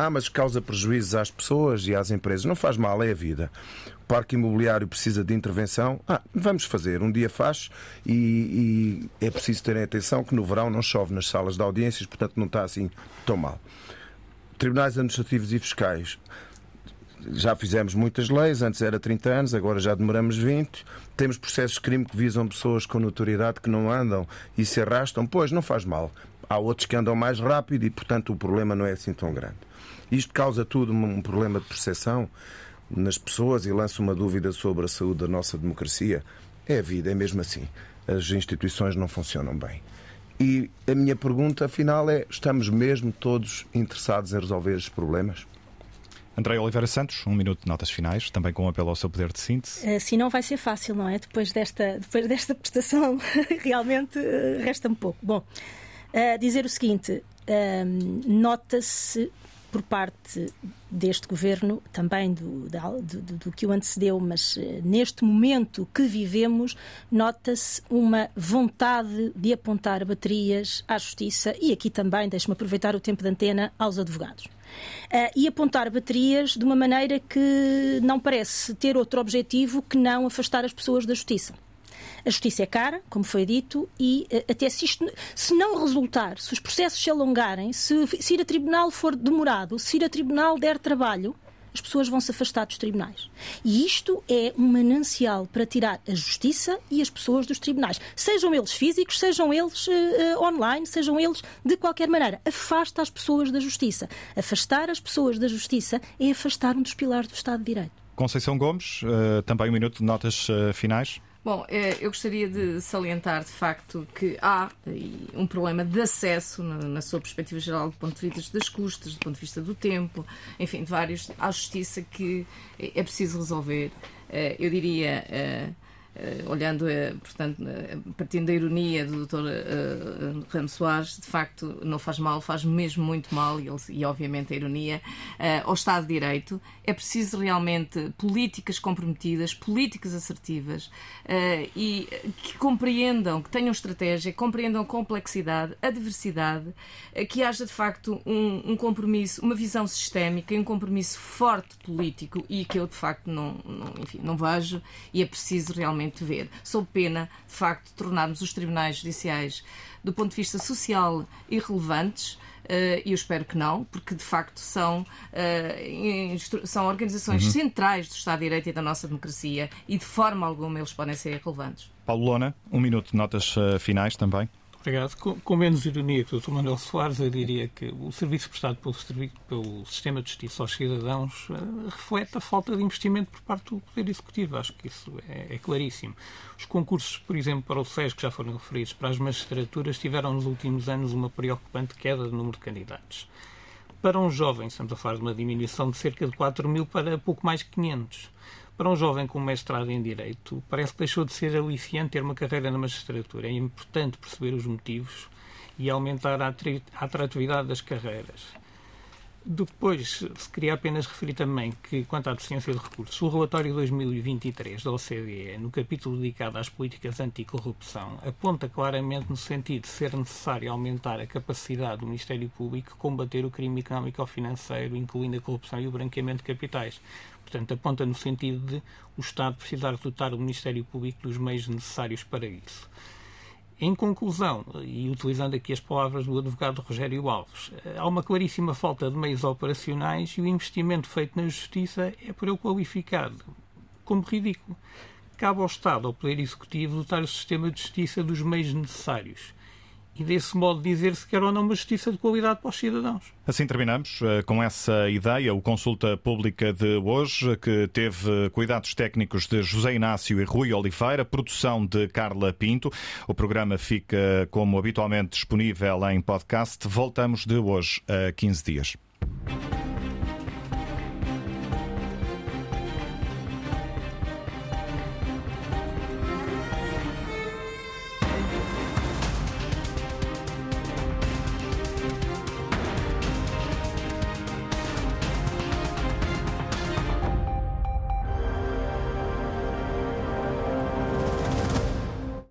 Ah, mas causa prejuízos às pessoas e às empresas. Não faz mal, é a vida. O parque imobiliário precisa de intervenção. Ah, vamos fazer. Um dia faz e, e é preciso terem atenção que no verão não chove nas salas de audiências, portanto não está assim tão mal. Tribunais administrativos e fiscais. Já fizemos muitas leis, antes era 30 anos, agora já demoramos 20. Temos processos de crime que visam pessoas com notoriedade que não andam e se arrastam. Pois, não faz mal. Há outros que andam mais rápido e, portanto, o problema não é assim tão grande. Isto causa tudo um problema de percepção nas pessoas e lança uma dúvida sobre a saúde da nossa democracia. É a vida, é mesmo assim. As instituições não funcionam bem. E a minha pergunta final é: estamos mesmo todos interessados em resolver estes problemas? André Oliveira Santos, um minuto de notas finais, também com um apelo ao seu poder de síntese. Assim não vai ser fácil, não é? Depois desta, depois desta prestação, realmente eh, resta-me pouco. Bom, uh, dizer o seguinte: uh, nota-se por parte deste governo, também do, do, do, do que o antecedeu, mas uh, neste momento que vivemos, nota-se uma vontade de apontar baterias à justiça e aqui também, deixe-me aproveitar o tempo de antena, aos advogados. Uh, e apontar baterias de uma maneira que não parece ter outro objetivo que não afastar as pessoas da justiça. A justiça é cara, como foi dito, e eh, até se isto, se não resultar, se os processos se alongarem, se, se ir a tribunal for demorado, se ir a tribunal der trabalho, as pessoas vão se afastar dos tribunais. E isto é um manancial para tirar a justiça e as pessoas dos tribunais. Sejam eles físicos, sejam eles uh, online, sejam eles de qualquer maneira. Afasta as pessoas da justiça. Afastar as pessoas da justiça é afastar um dos pilares do Estado de Direito. Conceição Gomes, uh, também um minuto de notas uh, finais. Bom, eh, eu gostaria de salientar de facto que há um problema de acesso, na sua perspectiva geral, do ponto de vista das custas, do ponto de vista do tempo, enfim, de vários, à justiça que é preciso resolver. Eh, eu diria eh, eh, olhando, eh, portanto, eh, partindo da ironia do Dr. Ramos Soares, de facto não faz mal, faz mesmo muito mal, e, e obviamente a ironia, ao Estado de Direito. É preciso realmente políticas comprometidas, políticas assertivas e que compreendam, que tenham estratégia, compreendam a complexidade, a diversidade, que haja de facto um, um compromisso, uma visão sistémica e um compromisso forte político e que eu de facto não, não, enfim, não vejo e é preciso realmente realmente ver, sob pena, de facto, de tornarmos os tribunais judiciais, do ponto de vista social, irrelevantes. Uh, eu espero que não, porque de facto são, uh, são organizações uhum. centrais do Estado de Direito e da nossa democracia e de forma alguma eles podem ser irrelevantes. Paulo Lona, um minuto de notas uh, finais também. Obrigado. Com, com, menos ironia que o Dr. Manuel Soares, eu diria que o serviço prestado pelo, pelo sistema de justiça aos cidadãos uh, reflete a falta de investimento por parte do Poder Executivo. Acho que isso é, é claríssimo. Os concursos, por exemplo, para o SES, que já foram referidos, para as magistraturas, tiveram nos últimos anos uma preocupante queda de número de candidatos. Para um jovem, estamos a falar de uma diminuição de cerca de 4 mil para pouco mais de 500 para um jovem com mestrado em Direito, parece que deixou de ser aliciante ter uma carreira na magistratura. É importante perceber os motivos e aumentar a atratividade das carreiras. Depois, se queria apenas referir também que, quanto à deficiência de recursos, o relatório 2023 da OCDE, no capítulo dedicado às políticas anticorrupção, aponta claramente no sentido de ser necessário aumentar a capacidade do Ministério Público combater o crime económico ou financeiro, incluindo a corrupção e o branqueamento de capitais. Portanto, aponta no sentido de o Estado precisar dotar o Ministério Público dos meios necessários para isso. Em conclusão, e utilizando aqui as palavras do advogado Rogério Alves, há uma claríssima falta de meios operacionais e o investimento feito na justiça é por eu qualificado como ridículo. Cabe ao Estado, ao Poder Executivo, dotar o sistema de justiça dos meios necessários e desse modo dizer se quer ou não uma justiça de qualidade para os cidadãos. Assim terminamos eh, com essa ideia, o consulta pública de hoje, que teve cuidados técnicos de José Inácio e Rui Oliveira, produção de Carla Pinto. O programa fica, como habitualmente, disponível em podcast. Voltamos de hoje a 15 dias.